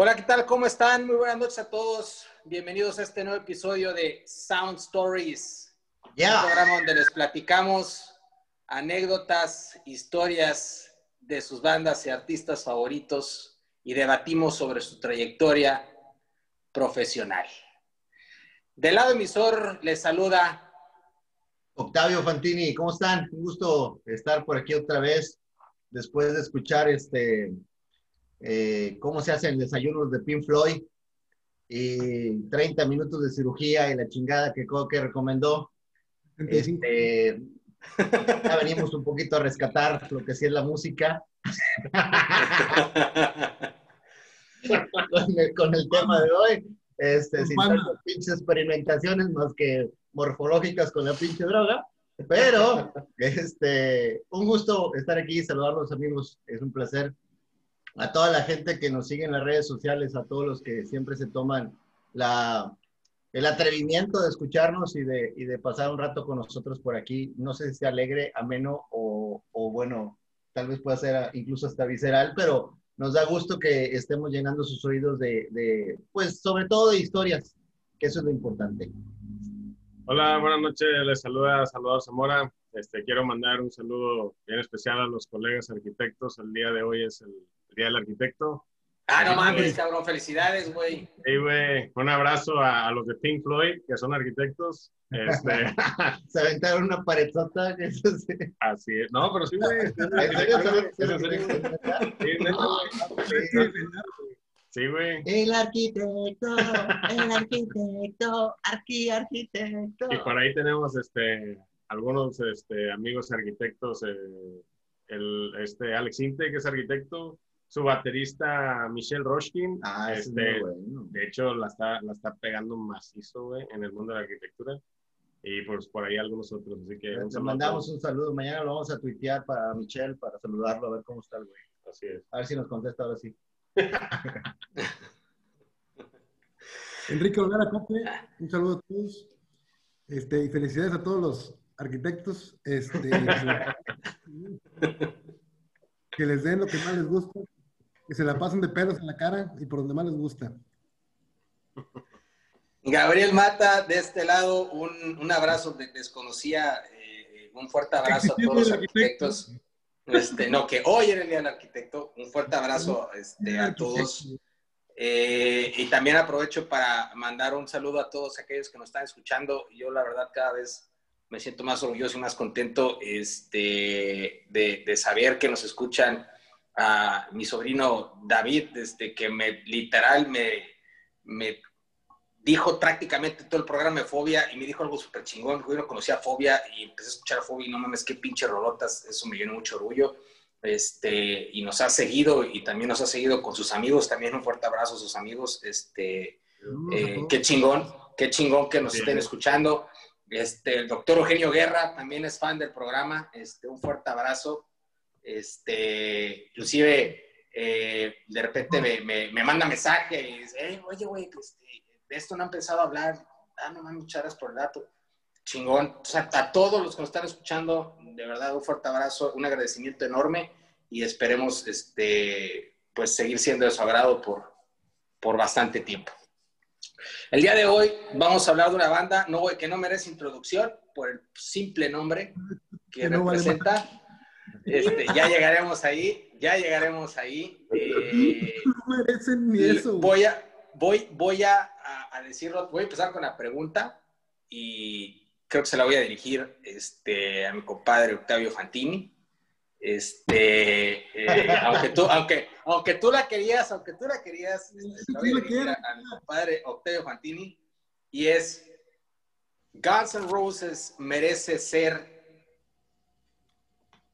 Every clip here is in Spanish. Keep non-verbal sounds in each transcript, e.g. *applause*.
Hola, ¿qué tal? ¿Cómo están? Muy buenas noches a todos. Bienvenidos a este nuevo episodio de Sound Stories. Ya. Un programa donde les platicamos anécdotas, historias de sus bandas y artistas favoritos y debatimos sobre su trayectoria profesional. Del lado emisor les saluda Octavio Fantini, ¿cómo están? Un gusto estar por aquí otra vez después de escuchar este eh, cómo se hacen desayunos de Pink Floyd y 30 minutos de cirugía y la chingada que que recomendó. Este, ya venimos un poquito a rescatar lo que sí es la música. *laughs* con, el, con, el, tema de hoy, este, sin tantas pinches experimentaciones más que morfológicas con la pinche droga. Pero, *laughs* este, un gusto estar aquí, saludar a los amigos, es un placer. A toda la gente que nos sigue en las redes sociales, a todos los que siempre se toman la, el atrevimiento de escucharnos y de, y de pasar un rato con nosotros por aquí. No sé si sea alegre, ameno o, o bueno, tal vez pueda ser incluso hasta visceral, pero nos da gusto que estemos llenando sus oídos de, de, pues sobre todo de historias, que eso es lo importante. Hola, buenas noches, les saluda Salvador Zamora. Este, quiero mandar un saludo bien especial a los colegas arquitectos. El día de hoy es el Día del Arquitecto. Ah, no mames, cabrón, felicidades, güey. Sí, güey, un abrazo a, a, los de Pink Floyd, que son arquitectos. Este... *laughs* Se aventaron una parezota. Eso sí. Así es. No, pero sí, güey. Sí, güey. El arquitecto, el arquitecto, arqui arquitecto. Y por ahí tenemos este, algunos este, amigos arquitectos. Eh, el, este, Alex Inte, que es arquitecto. Su baterista, Michelle Roshkin. Ah, este, bueno. De hecho, la está, la está pegando macizo, güey, en el mundo de la arquitectura. Y pues por ahí algunos otros. Así que Le mandamos un saludo. Mañana lo vamos a tuitear para Michelle, para saludarlo, a ver cómo está el güey. Así es. A ver si nos contesta ahora sí. *laughs* Enrique Olvera Cope, un saludo a todos. Este, y felicidades a todos los arquitectos. Este, *laughs* que les den lo que más les gusta, que se la pasen de pelos en la cara y por donde más les gusta. Gabriel Mata, de este lado, un, un abrazo, de, desconocía, eh, un fuerte abrazo a todos los arquitectos. Este, no, que hoy era el Día del Arquitecto. Un fuerte abrazo este, a todos. Eh, y también aprovecho para mandar un saludo a todos aquellos que nos están escuchando. Yo, la verdad, cada vez me siento más orgulloso y más contento este, de, de saber que nos escuchan a mi sobrino David, desde que me literal me, me dijo prácticamente todo el programa de Fobia y me dijo algo súper chingón. Yo no conocía Fobia y empecé a escuchar a Fobia y no mames, qué pinche rolotas. Eso me llenó mucho orgullo. Este, y nos ha seguido y también nos ha seguido con sus amigos. También un fuerte abrazo a sus amigos. Este, eh, qué chingón, qué chingón que nos Bien. estén escuchando. Este, el doctor Eugenio Guerra también es fan del programa. Este, un fuerte abrazo. Este, inclusive, eh, de repente me, me, me, manda mensaje y dice, hey, oye, güey, este, de esto no han pensado hablar. Ah, no mames, muchas gracias por el dato. Chingón. O sea, a todos los que nos están escuchando, de verdad, un fuerte abrazo, un agradecimiento enorme y esperemos, este, pues, seguir siendo de su agrado por, por bastante tiempo. El día de hoy vamos a hablar de una banda no, que no merece introducción por el simple nombre que, Que no vale representa. Este, ya llegaremos ahí, ya llegaremos ahí. Eh, *laughs* No merecen ni eso. voy a, voy, voy a, decirlo, voy a empezar con la pregunta y creo que se la voy a dirigir este, a mi compadre Octavio Fantini. Este, eh, *laughs* aunque, tú, aunque, aunque tú la querías, aunque tú la querías, este, la voy a dirigir a mi compadre Octavio Fantini y es Guns N' Roses merece ser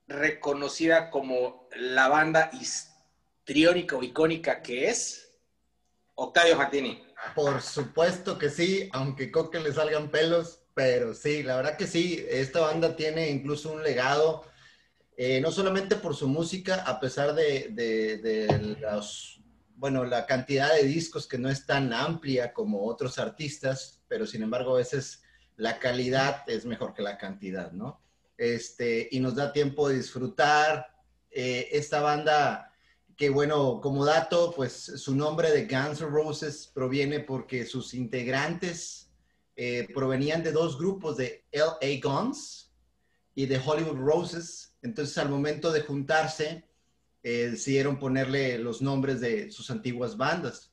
reconocida como la banda histriónica o icónica que es Octavio Fantini. Por supuesto que sí, aunque Coque le salgan pelos, pero sí, la verdad que sí, esta banda tiene incluso un legado, eh, no solamente por su música, a pesar de, bueno, la cantidad de discos que no es tan amplia como otros artistas, pero sin embargo a veces la calidad es mejor que la cantidad, ¿no? Este, y nos da tiempo de disfrutar. Eh, esta banda que bueno, como dato, pues su nombre de Guns N' Roses proviene porque sus integrantes eh, provenían de dos grupos de LA Guns y de Hollywood Roses. Entonces, al momento de juntarse, eh, decidieron ponerle los nombres de sus antiguas bandas.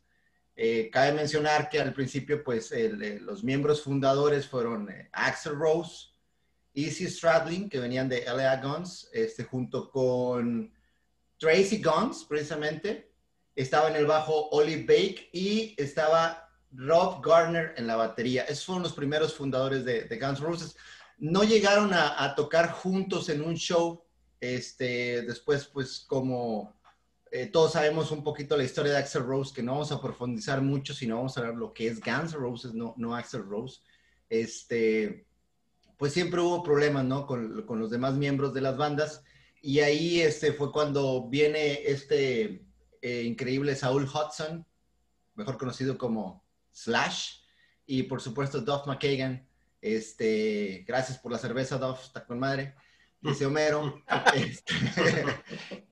Cabe mencionar que al principio, pues, los miembros fundadores fueron Axel Rose, Easy Stradlin, que venían de LA Guns, este, junto con Tracy Guns, precisamente. Estaba en el bajo Olive Bake y estaba Rob Garner en la batería. Esos fueron los primeros fundadores de, Guns N' Roses. No llegaron a, tocar juntos en un show. Este, después, pues, como eh, todos sabemos un poquito la historia de Axel Rose, que no vamos a profundizar mucho, sino vamos a ver lo que es Guns Roses, no, no Axel Rose. Este, pues siempre hubo problemas, ¿no? Con, con los demás miembros de las bandas. Y ahí este, fue cuando viene este eh, increíble Saul Hudson, mejor conocido como Slash, y por supuesto Duff McKagan. Este, gracias por la cerveza, Duff, está con madre. Dice Homero. *laughs* Este,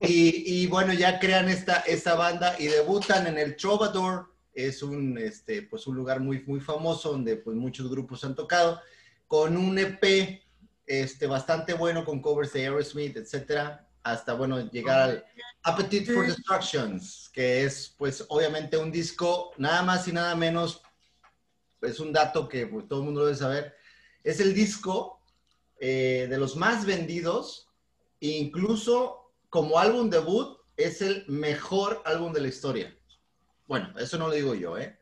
*laughs* y, bueno, ya crean esta, esta banda y debutan en el Trovador. Es un, este, pues un lugar muy, muy famoso donde pues, muchos grupos han tocado. Con un EP este, bastante bueno con covers de Aerosmith, etcétera, hasta, bueno, llegar al Appetite for Destructions, que es, pues, obviamente un disco, nada más y nada menos, es un dato que pues, todo el mundo debe saber, es el disco eh, de los más vendidos, incluso como álbum debut, es el mejor álbum de la historia. Bueno, eso no lo digo yo, ¿eh?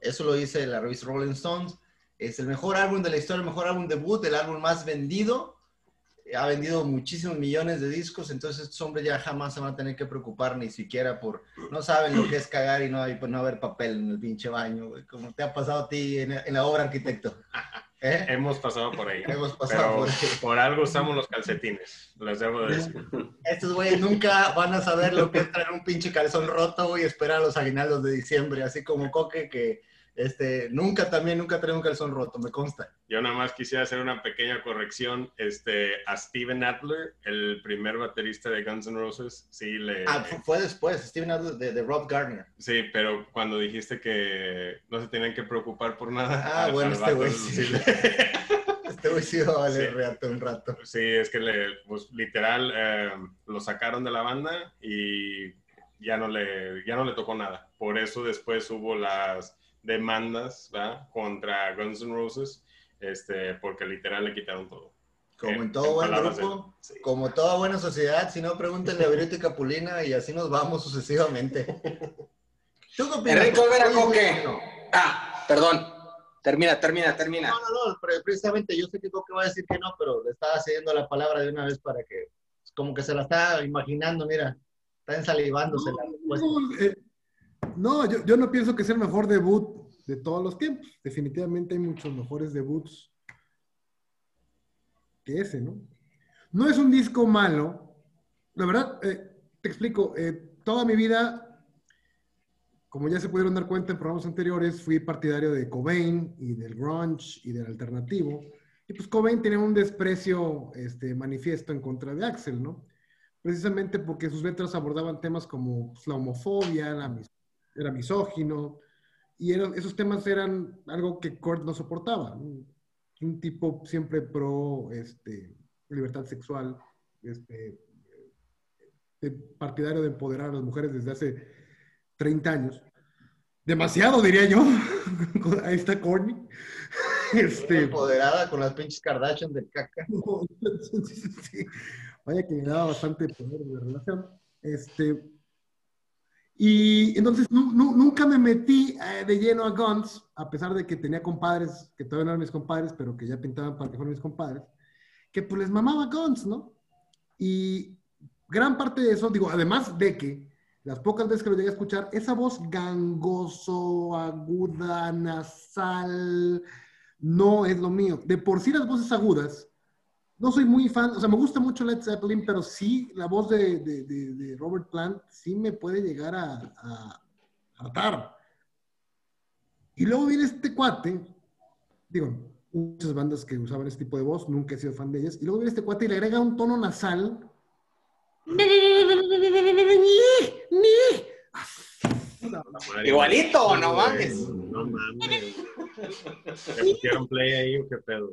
Eso lo dice la revista Rolling Stones. Es el mejor álbum de la historia, el mejor álbum debut, el álbum más vendido. Ha vendido muchísimos millones de discos, entonces estos hombres ya jamás se van a tener que preocupar ni siquiera por... No saben lo que es cagar y no, hay, pues, no haber papel en el pinche baño, como te ha pasado a ti en, la obra arquitecto. *laughs* ¿Eh? Hemos pasado por ahí. Hemos pasado por ahí. Por algo usamos los calcetines, les debo decir. Estos güeyes nunca van a saber lo que es traer un pinche calzón roto y esperar a los aguinaldos de diciembre, así como Coque que este, nunca también, nunca trae un calzón roto, me consta. Yo nada más quisiera hacer una pequeña corrección. Este, a Steven Adler, el primer baterista de Guns N' Roses, sí le... Ah, fue después, Steven Adler de, Rob Gardner. Sí, pero cuando dijiste que no se tenían que preocupar por nada... Ah, bueno, este güey sí. *laughs* este güey sí va a valer un rato. Sí, es que le, pues, literal eh, lo sacaron de la banda y ya no, le, ya no le tocó nada. Por eso después hubo las demandas contra Guns N' Roses, este, porque literal le quitaron todo. Como en, todo buen grupo, como toda buena sociedad, si no, pregúntenle a Virito y Capulina y así nos vamos sucesivamente. *laughs* ¿Tú qué Enrique Olvera Coque. Ah, perdón. Termina, termina, termina. No, no, no, precisamente yo sé que Coque va a decir que no, pero le estaba cediendo la palabra de una vez para que, como que se la está imaginando, mira, está ensalivándose la respuesta. Eh, no, yo, no pienso que sea el mejor debut de todos los tiempos. Definitivamente hay muchos mejores debuts que ese, ¿no? No es un disco malo. La verdad, eh, te explico, eh, toda mi vida, como ya se pudieron dar cuenta en programas anteriores, fui partidario de Cobain y del grunge y del alternativo. Y pues Cobain tenía un desprecio este, manifiesto en contra de Axel, ¿no? Precisamente porque sus letras abordaban temas como la homofobia, la era misógino, y esos temas eran algo que Kurt no soportaba. Un tipo siempre pro este, libertad sexual, este, partidario de empoderar a las mujeres desde hace 30 años. Demasiado, diría yo. *laughs* Ahí está Courtney. *laughs* Este, Empoderada con las pinches Kardashian del caca. *laughs* Vaya que me daba bastante poder de relación. Este, y entonces nunca me metí eh, de lleno a Guns, a pesar de que tenía compadres, que todavía no eran mis compadres, pero que ya pintaban para que fueran mis compadres, que pues les mamaba Guns, ¿no? Y gran parte de eso, digo, además de que las pocas veces que lo llegué a escuchar, esa voz gangoso, aguda, nasal, no es lo mío. De por sí las voces agudas no soy muy fan, o sea, me gusta mucho Led Zeppelin, pero sí, la voz de, Robert Plant sí me puede llegar a, a, hartar. Y luego viene este cuate, digo, muchas bandas que usaban este tipo de voz, nunca he sido fan de ellas, y luego viene este cuate y le agrega un tono nasal Igualito, no mames. No mames. ¿Te pusieron play ahí o qué pedo?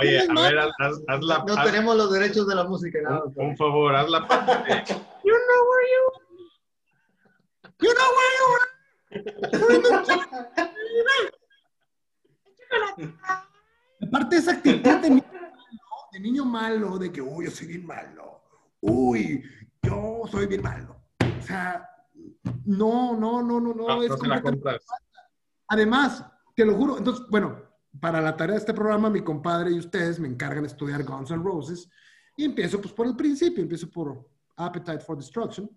Oye, a ver, haz, haz, haz la No haz- tenemos los derechos de la música. nada un, favor, haz la parte de- You know where you You know where you Aparte de esa actitud de niño malo, de niño malo, de que, uy, yo soy bien malo. Uy, yo soy bien malo. O sea, no, no, no, no, no. No, es no se la completamente- compras. Además, te lo juro, entonces, bueno, para la tarea de este programa, mi compadre y ustedes me encargan de estudiar Guns N' Roses y empiezo pues por el principio, empiezo por Appetite for Destruction.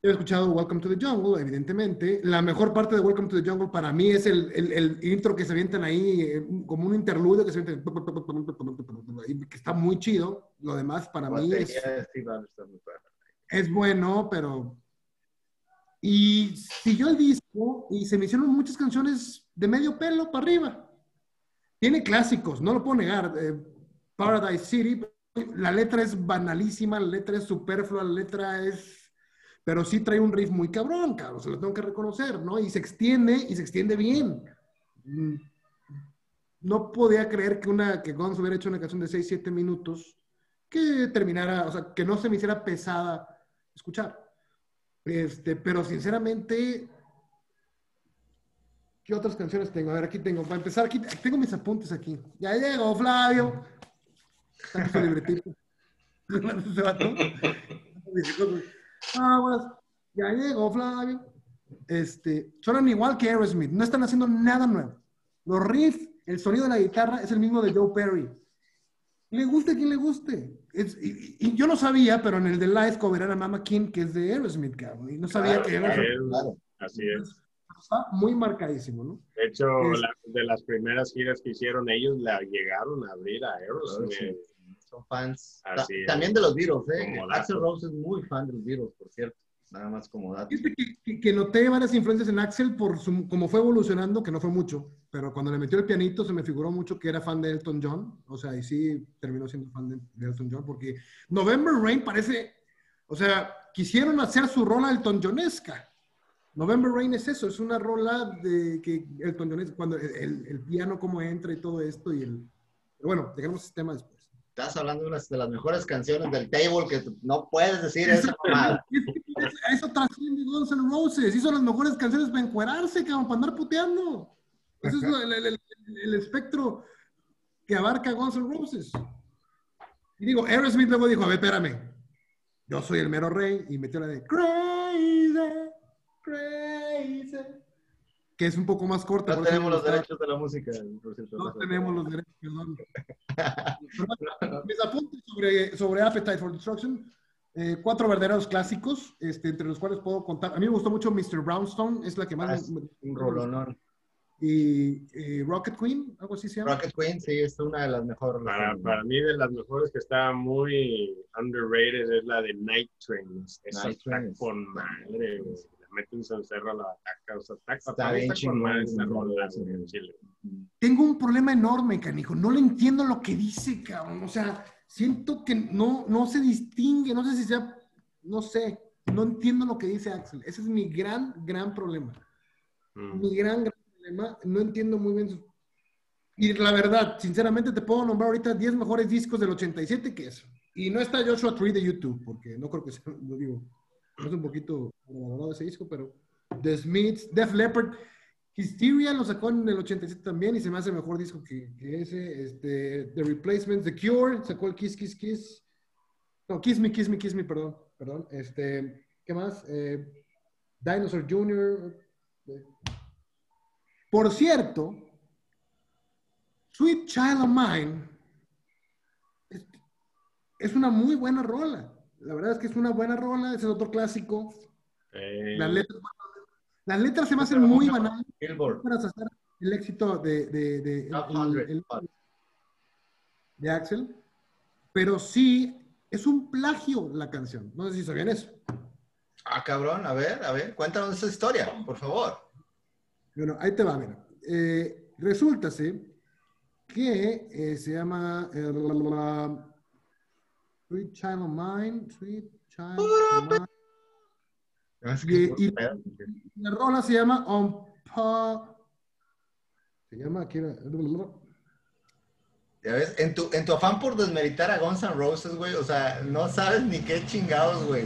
He escuchado Welcome to the Jungle, evidentemente. La mejor parte de Welcome to the Jungle para mí es el, el- el intro que se avientan ahí, eh, como un interludio que se avientan, que está muy chido. Lo demás para mí es, es bueno, pero... Y siguió el disco y se me hicieron muchas canciones de medio pelo para arriba. Tiene clásicos, no lo puedo negar. eh, Paradise City, la letra es banalísima, la letra es superflua, la letra es... Pero sí trae un riff muy cabrón, cabrón, se lo tengo que reconocer, ¿no? Y se extiende, y se extiende bien. Mm, No podía creer que, una, que Guns hubiera hecho una canción de 6, 7 minutos que terminara, o sea, que no se me hiciera pesada escuchar. Este, pero sinceramente, ¿qué otras canciones tengo? A ver, aquí tengo, para empezar, aquí tengo mis apuntes aquí. Ya llegó Flavio. Aguas. *laughs* Ya llegó Flavio. Este, suenan igual que Aerosmith, no están haciendo nada nuevo. Los riffs, el sonido de la guitarra es el mismo de Joe Perry. Le guste a quien le guste. Es- y, y yo no sabía, pero en el de Live coverán a Mama King, que es de Aerosmith, cabrón. Y no sabía Claro, que Así era es, claro. así es. está muy marcadísimo, ¿no? De hecho, Es- la- de las primeras giras que hicieron ellos, la llegaron a abrir a Aerosmith. Sí. Son fans. Así Ta- es. También de los Beatles, ¿eh? Axel Rose es muy fan de los Beatles, por cierto. Nada más como dato. Que, que- que noté varias influencias en Axel por su, como fue evolucionando, que no fue mucho, pero cuando le metió el pianito se me figuró mucho que era fan de Elton John, o sea, y sí terminó siendo fan de, de Elton John, porque November Rain parece, o sea, quisieron hacer su rola Elton Johnesca. November Rain es eso, es una rola de que Elton John, cuando el, el- el piano cómo entra y todo esto, y el... Bueno, dejemos ese tema después. Estás hablando de una de las mejores canciones del table que no puedes decir esa mamada. Es que eso- eso trasciende Guns N' Roses. Hizo las mejores canciones para encuerarse, cabrón, para andar puteando. Eso es el, espectro que abarca Guns N' Roses. Y digo, Aerosmith luego dijo, a ver, espérame, yo soy el mero rey, y metió la de Crazy, Crazy, que es un poco más corta. No tenemos los derechos de la música, por cierto. No tenemos los derechos, perdón. *laughs* Mis apuntes sobre, sobre Appetite for Destruction. eh, cuatro verdaderos clásicos, este, entre los cuales puedo contar. A mí me gustó mucho Mr. Brownstone, es la que más Ah, me- es Un rolonón. Y, y Rocket Queen, algo así se llama. Rocket Queen, sí, es una de las mejores. Para, para mí, de las mejores que está muy underrated es la de Night Trains. Esa Night está Trains. con madre, güey. La meten en cerro, la ataca. O sea, está, Está bien está con chingón. Tengo un problema enorme, canijo. No le entiendo lo que dice, cabrón. O sea, siento que no, no se distingue. No sé si sea. No sé. No entiendo lo que dice Axel. Ese es mi gran, gran problema. Mm. mi gran, gran No entiendo muy bien. Y la verdad, sinceramente, te puedo nombrar ahorita 10 mejores discos del 87 que eso. Y no está Joshua Tree de YouTube, porque no creo que sea, digo, es un poquito valorado ese disco, pero The Smiths, Def Leppard, Hysteria lo sacó en el 87 también y se me hace mejor disco que, que ese. Este, The Replacements, The Cure, sacó el Kiss, Kiss, Kiss. No, Kiss Me, Kiss Me, Kiss Me, perdón, perdón. Este, ¿qué más? Eh, Dinosaur Jr., por cierto, Sweet Child of Mine es, es una muy buena rola. La verdad es que es una buena rola, es el otro clásico. Eh, Las letras, las letras se me hacen muy banales para hacer el éxito de, de, de- Top el- 100. el- de Axel, pero sí es un plagio la canción. No sé si sabían eso. Ah, cabrón, a ver, a ver, cuéntanos esa historia, por favor. Bueno, ahí te va, mira. Eh, resulta que eh, se llama. eh, la- la- la- Sweet Child of Mine, Sweet Child of Mine. Y, y, la rola se llama On Pa. Se llama aquí. Ya ves, en tu, en tu afán por desmeritar a Guns N' Roses, güey, o sea, no sabes ni qué chingados, güey.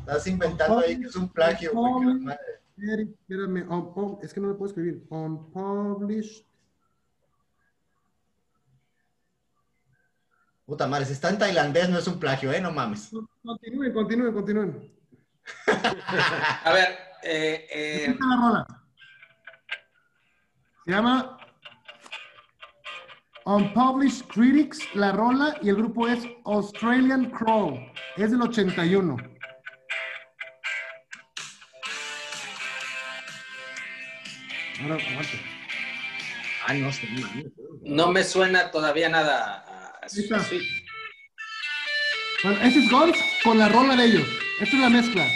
Estás inventando ahí que es un plagio, güey. Espérame, es que no lo puedo escribir. Unpublished. Puta madre, si está en tailandés no es un plagio, ¿eh? No mames. Continúen, continúen, continúen. *laughs* A ver, eh, eh... La rola. Se llama Unpublished Critics, la rola, y el grupo es Australian Crow. Es del 81. Ahora, aguante. Ah, no, sé, no me suena todavía nada a, a, Bueno, ese es Guns con la rola de ellos. Esta es la mezcla.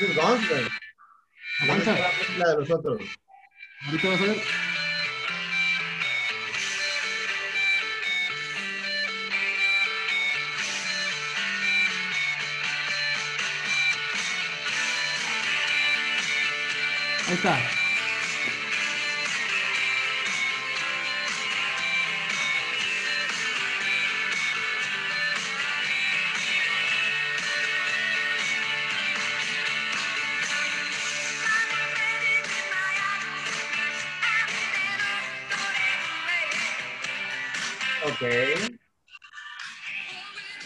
es Guns, güey. Aguanta. la de los otros. Ahorita vas a ver. Ahí está.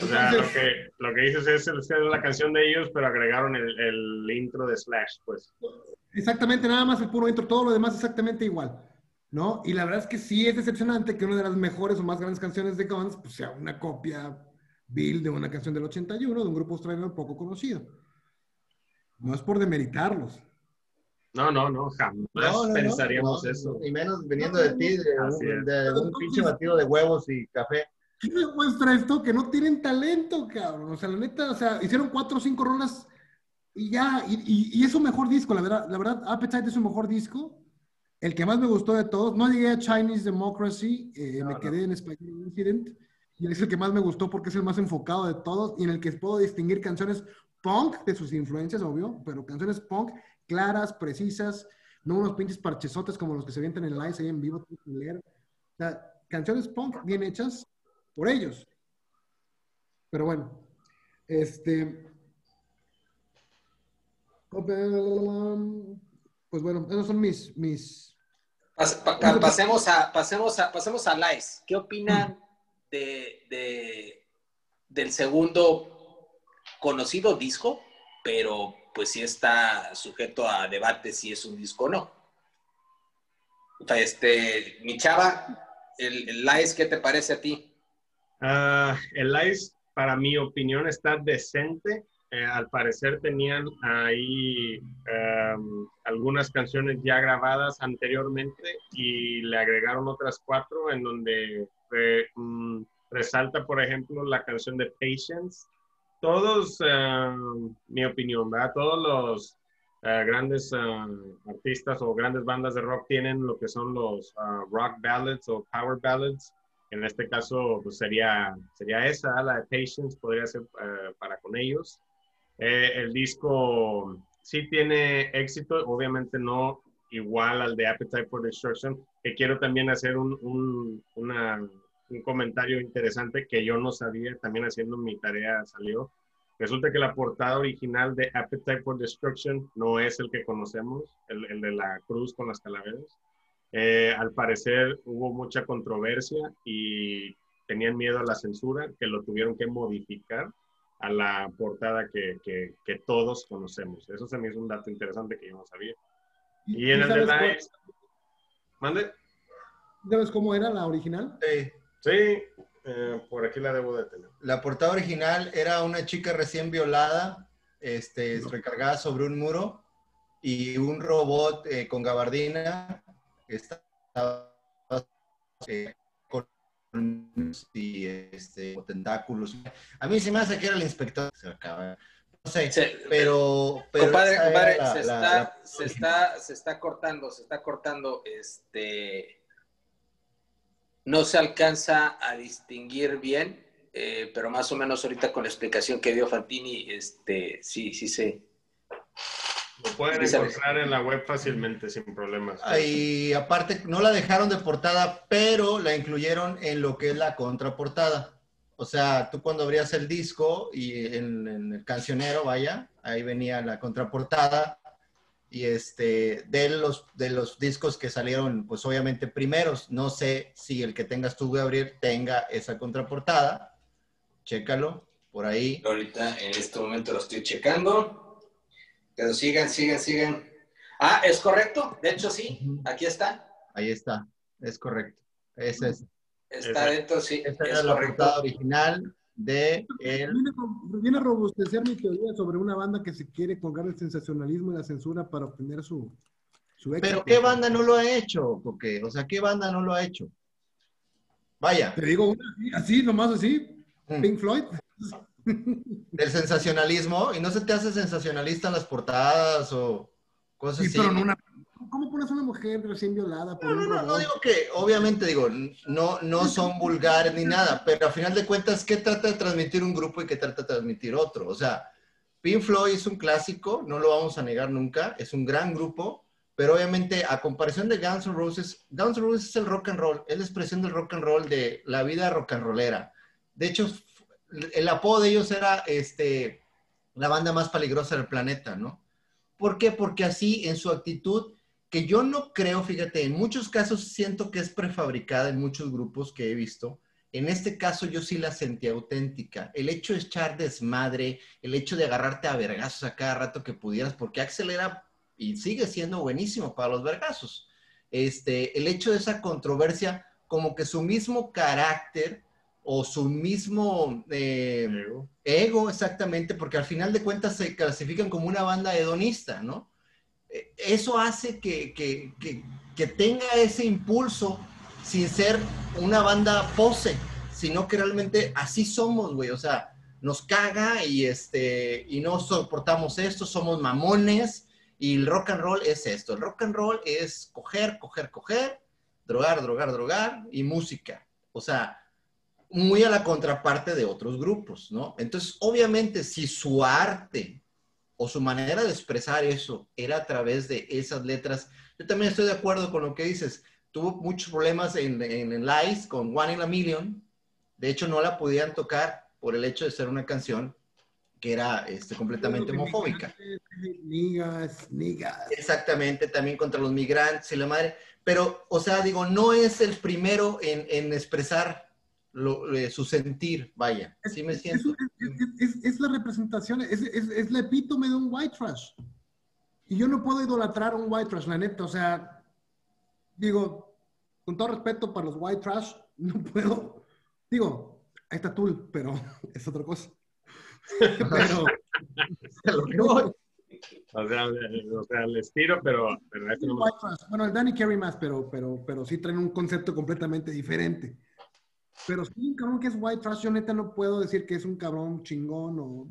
O sea, lo, que, lo que dices es, es la canción de ellos, pero agregaron el, el, intro de Slash, pues. Exactamente, nada más el puro intro, todo lo demás exactamente igual, ¿no? Y la verdad es que sí es decepcionante que una de las mejores o más grandes canciones de Guns pues, sea una copia Bill de una canción del 81 de un grupo australiano poco conocido. No es por demeritarlos. No, no, no, jamás pensaríamos eso. Y menos viniendo de ti, de, un, pinche batido de huevos y café. ¿Qué demuestra esto? Que no tienen talento, cabrón. O sea, la neta, o sea, hicieron cuatro o cinco rolas y ya, y, y, es un mejor disco, la verdad. La verdad, Appetite es un mejor disco. El que más me gustó de todos, no llegué a Chinese Democracy, eh, me quedé en Español Incident, y es el que más me gustó porque es el más enfocado de todos y en el que puedo distinguir canciones punk de sus influencias, obvio, pero canciones punk claras, precisas, no unos pinches parchesotes como los que se vienten en live ahí en vivo. O sea, canciones punk bien hechas por ellos. Pero bueno, este. Pues bueno, esos son mis. mis... pasemos a, pasemos a, pasemos a Lice. ¿Qué opinan de, de, del segundo conocido disco, pero pues sí está sujeto a debate si es un disco o no. O sea, este, mi chava, el, el Lice, ¿qué te parece a ti? Uh, el Lice, para mi opinión, está decente. Eh, al parecer tenían ahí um, algunas canciones ya grabadas anteriormente y le agregaron otras cuatro en donde mm, resalta, por ejemplo, la canción de Patience, todos, eh, mi opinión, ¿verdad? Todos los eh, grandes eh, artistas o grandes bandas de rock tienen lo que son los rock ballads o power ballads. En este caso, pues sería, sería esa, la de Patience, podría ser para con ellos. El disco sí tiene éxito, obviamente no igual al de Appetite for Destruction, que quiero también hacer un, un, una, un comentario interesante que yo no sabía, también haciendo mi tarea salió. Resulta que la portada original de Appetite for Destruction no es el que conocemos, el, el de la cruz con las calaveras. Eh, al parecer hubo mucha controversia y tenían miedo a la censura, que lo tuvieron que modificar a la portada que, que, que todos conocemos. Eso se me hizo un dato interesante que yo no sabía. Y, en el de la... ¿Mande? ¿Sabes cómo era la original? Sí. Sí, eh, por aquí la debo de tener. La portada original era una chica recién violada, este, recargada sobre un muro y un robot eh, con gabardina que estaba eh, y, este, tentáculos. A mí se me hace que era el inspector. Se acaba. sé, pero, Compadre, compadre, se, está, se, está, se está cortando, se está cortando, este... No se alcanza a distinguir bien, eh, pero más o menos ahorita con la explicación que dio Fantini, este, sí, sí se... Lo pueden encontrar en la web fácilmente, sin problemas. Y aparte, no la dejaron de portada, pero la incluyeron en lo que es la contraportada. O sea, tú cuando abrías el disco y en, el cancionero, vaya, ahí venía la contraportada y este, de los, de los discos que salieron, pues obviamente primeros, no sé si el que tengas tú, abrir tenga esa contraportada. Chécalo por ahí. Ahorita en este momento lo estoy checando. Pero sigan, sigan, sigan. Ah, es correcto. De hecho, sí. Aquí está. Ahí está. Es correcto. Ese es. Está dentro, sí. Esta es la portada original de el... Viene, a robustecer mi teoría sobre una banda que se quiere colgar el sensacionalismo y la censura para obtener su, su éxito. Pero ¿qué banda no lo ha hecho? Porque, o sea, ¿qué banda no lo ha hecho? Vaya. Te digo una así, así nomás así. Mm. Pink Floyd. El sensacionalismo, y no se te hace sensacionalista en las portadas o cosas sí, así. Pero una, ¿Cómo pones una mujer recién violada? Por no, no, no, no digo que, obviamente, digo, no, no son vulgares ni nada, pero a final de cuentas, ¿qué trata de transmitir un grupo y qué trata de transmitir otro? O sea, Pink Floyd es un clásico, no lo vamos a negar nunca, es un gran grupo, pero obviamente, a comparación de Guns N' Roses, Guns N' Roses es el rock and roll, es la expresión del rock and roll de la vida rock and rollera. De hecho, el apodo de ellos era este, la banda más peligrosa del planeta, ¿no? ¿Por qué? Porque así, en su actitud, que yo no creo, fíjate, en muchos casos siento que es prefabricada en muchos grupos que he visto. En este caso yo sí la sentí auténtica. El hecho de echar desmadre, el hecho de agarrarte a vergazos a cada rato que pudieras, porque Axel era y sigue siendo buenísimo para los vergazos. Este, el hecho de esa controversia, como que su mismo carácter o su mismo eh, ego. ego, exactamente, porque al final de cuentas se clasifican como una banda hedonista, ¿no? eso hace que, tenga ese impulso sin ser una banda pose, sino que realmente así somos, güey. O sea, nos caga y, este, y no soportamos esto, somos mamones y el rock and roll es esto. El rock and roll es coger, coger, coger, drogar, drogar, drogar y música. O sea, muy a la contraparte de otros grupos, ¿no? Entonces, obviamente, si su arte o su manera de expresar eso era a través de esas letras. Yo también estoy de acuerdo con lo que dices. Tuvo muchos problemas en, en, Lies con One in a Million. De hecho, no la podían tocar por el hecho de ser una canción que era este, completamente homofóbica. Nigas, nigas. Exactamente, también contra los migrantes y la madre. Pero, o sea, digo, no es el primero en, en expresar su sentir, vaya, así me siento. Es, la representación, es, la epítome de un white trash. Y yo no puedo idolatrar a un white trash, la neta, o sea, digo, con todo respeto para los white trash, *laughs* no puedo, digo, ahí está Tool, pero *laughs* es otra cosa. *laughs* pero, o sea, o sea, les tiro, pero... pero Bueno, el Danny Carey más, pero, pero, pero sí traen un concepto completamente diferente. Pero sí, un cabrón que es white trash, yo neta no puedo decir que es un cabrón chingón o...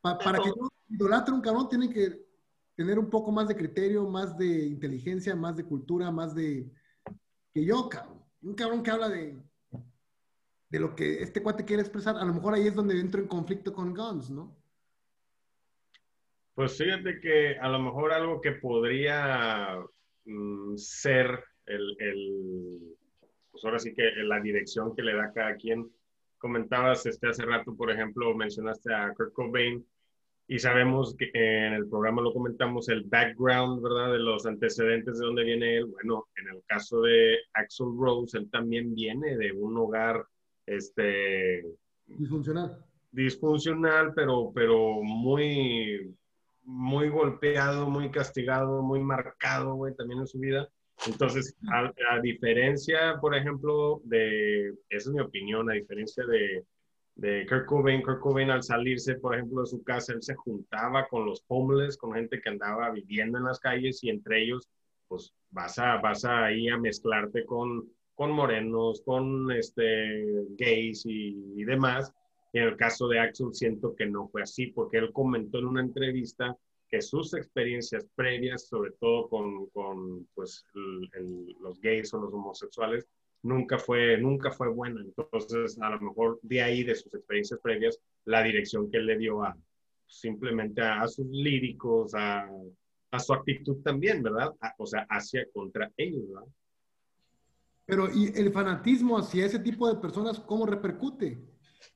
para que yo idolatre un cabrón tiene que tener un poco más de criterio, más de inteligencia, más de cultura, más de... que yo, cabrón. Un cabrón que habla de, de lo que este cuate quiere expresar. A lo mejor ahí es donde entro en conflicto con Guns, ¿no? Pues fíjate que a lo mejor algo que podría mm, ser el, pues ahora sí que la dirección que le da cada quien. Comentabas este hace rato, por ejemplo, mencionaste a Kurt Cobain y sabemos que en el programa lo comentamos el background, ¿verdad? De los antecedentes de dónde viene él. Bueno, en el caso de Axel Rose, él también viene de un hogar, este... Disfuncional. Disfuncional, pero, pero muy, muy golpeado, muy castigado, muy marcado, güey, también en su vida. Entonces, a, diferencia, por ejemplo, de, esa es mi opinión, a diferencia de, de Kurt Cobain, Kurt Cobain al salirse, por ejemplo, de su casa, él se juntaba con los homeless, con gente que andaba viviendo en las calles y entre ellos, pues vas a, vas a ir a mezclarte con, con morenos, con este, gays y, demás. Y en el caso de Axel siento que no fue así, porque él comentó en una entrevista sus experiencias previas, sobre todo con, con pues, los gays o los homosexuales, nunca fue, nunca fue buena. Entonces, a lo mejor de ahí, de sus experiencias previas, la dirección que él le dio a simplemente a, sus líricos, a, a, su actitud también, ¿verdad? o sea, hacia contra ellos, ¿verdad? Pero, ¿y el fanatismo hacia ese tipo de personas cómo repercute?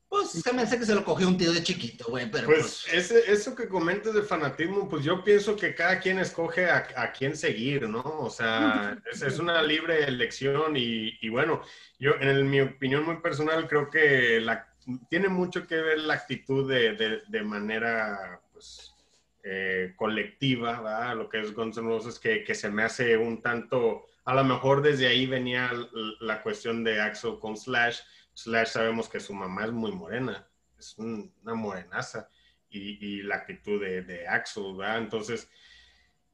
Pues se me hace que se lo cogió un tío de chiquito, güey, pero pues... pues... Ese, eso que comentas de fanatismo, pues yo pienso que cada quien escoge a, a quién seguir, ¿no? O sea, *laughs* es, es una libre elección y, y, bueno, yo en mi opinión muy personal creo que la, tiene mucho que ver la actitud de, de, de manera, pues, eh, colectiva, ¿verdad? Lo que es Guns N' Roses, que, que se me hace un tanto, a lo mejor desde ahí venía la cuestión de Axel con Slash, Slash sabemos que su mamá es muy morena, es una morenaza, y, la actitud de, de, Axel, ¿verdad? Entonces,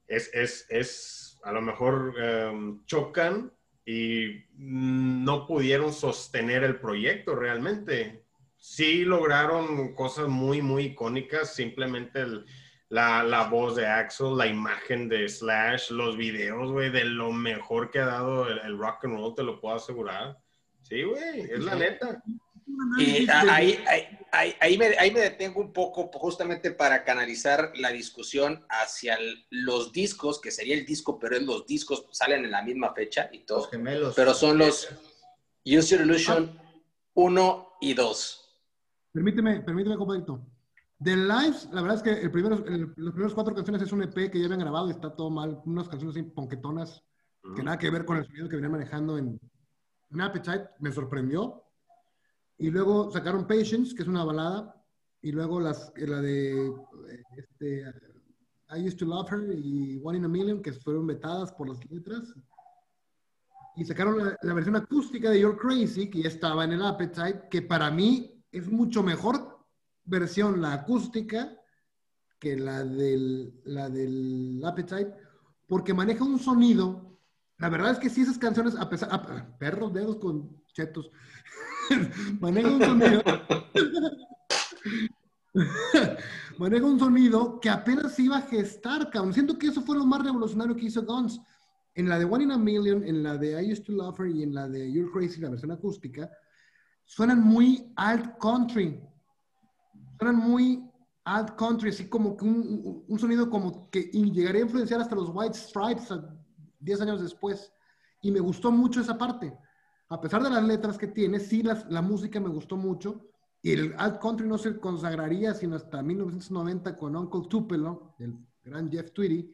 es, es, es a lo mejor em, chocan y no pudieron sostener el proyecto realmente. Sí lograron cosas muy, muy icónicas, simplemente la, la, voz de Axel, la imagen de Slash, los videos, güey, de lo mejor que ha dado el rock and roll, te lo puedo asegurar. Sí, güey, es la neta. Y ahí, ahí, ahí, me, ahí, me, detengo un poco justamente para canalizar la discusión hacia los discos, que sería el disco, pero los discos salen en la misma fecha y todo. gemelos. Pero son los Use Your Illusion 1 y 2. Permíteme, permíteme, compadrito. The Lives, la verdad es que el primero, los primeros cuatro canciones es un EP que ya habían grabado y está todo mal. Unas canciones así ponquetonas, que nada que ver con el sonido que venían manejando en, un Appetite me sorprendió. Y luego sacaron Patience, que es una balada. Y luego las, la de este, I Used to Love Her y One in a Million, que fueron vetadas por las letras. Y sacaron la, versión acústica de You're Crazy, que ya estaba en el Appetite, que para mí es mucho mejor versión la acústica que la del, la del Appetite, porque maneja un sonido la verdad es que sí, esas canciones, a pesar, perros, dedos con chetos, *laughs* maneja un sonido, *laughs* maneja un sonido que apenas iba a gestar, cabrón. Siento que eso fue lo más revolucionario que hizo Guns. En la de One in a Million, en la de I Used to Love Her y en la de You're Crazy, la versión acústica, suenan muy alt country. Suenan muy alt country, así como que un sonido como que llegaría a influenciar hasta los White Stripes 10 años después. Y me gustó mucho esa parte. A pesar de las letras que tiene, sí la música me gustó mucho. Y el alt country no se consagraría sino hasta 1990 con Uncle Tupelo, el gran Jeff Tweedy.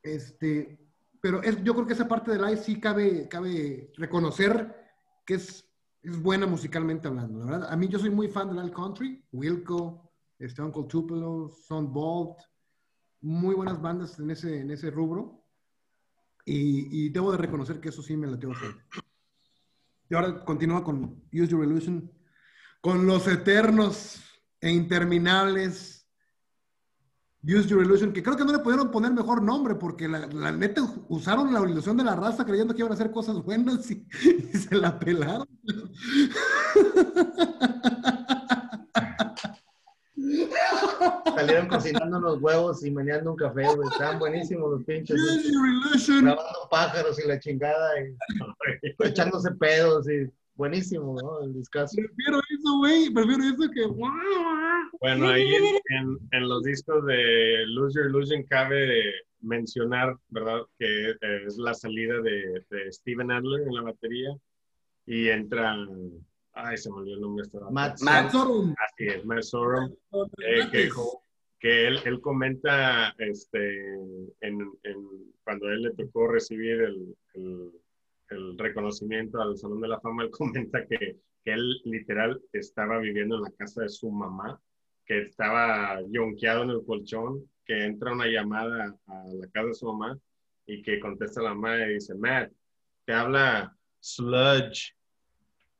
Este, pero es, yo creo que esa parte del live sí cabe, cabe reconocer que es, es buena musicalmente hablando, la verdad. A mí yo soy muy fan del alt country, Wilco, este Uncle Tupelo, Bolt muy buenas bandas en ese, en ese rubro. Y, debo de reconocer que eso sí me la tengo bastante. Y ahora continúa con Use Your Illusion, con los eternos e interminables Use Your Illusion, que creo que no le pudieron poner mejor nombre porque la, neta usaron la ilusión de la raza creyendo que iban a hacer cosas buenas y *laughs* se la pelaron. *laughs* Salieron cocinando los huevos y meneando un café, güey. Estaban buenísimos los pinches. Grabando pájaros y la chingada. Y, *laughs* echándose pedos y buenísimo, ¿no? El discazo. Prefiero eso, güey. Prefiero eso que. Bueno, ahí en, en, los discos de Lose Your Illusion cabe mencionar, ¿verdad? Que es la salida de, de Steven Adler en la batería y entran Ay, se me olvidó el nombre. Este Matt, Matt Sorum. Así es, Matt Sorum. Eh, que, que él, él, comenta este, en, en, cuando él le tocó recibir el, el, el, reconocimiento al Salón de la Fama, él *laughs* comenta que, que, él literal estaba viviendo en la casa de su mamá, que estaba yonqueado en el colchón, que entra una llamada a la casa de su mamá y que contesta la mamá y dice, Matt, te habla Sludge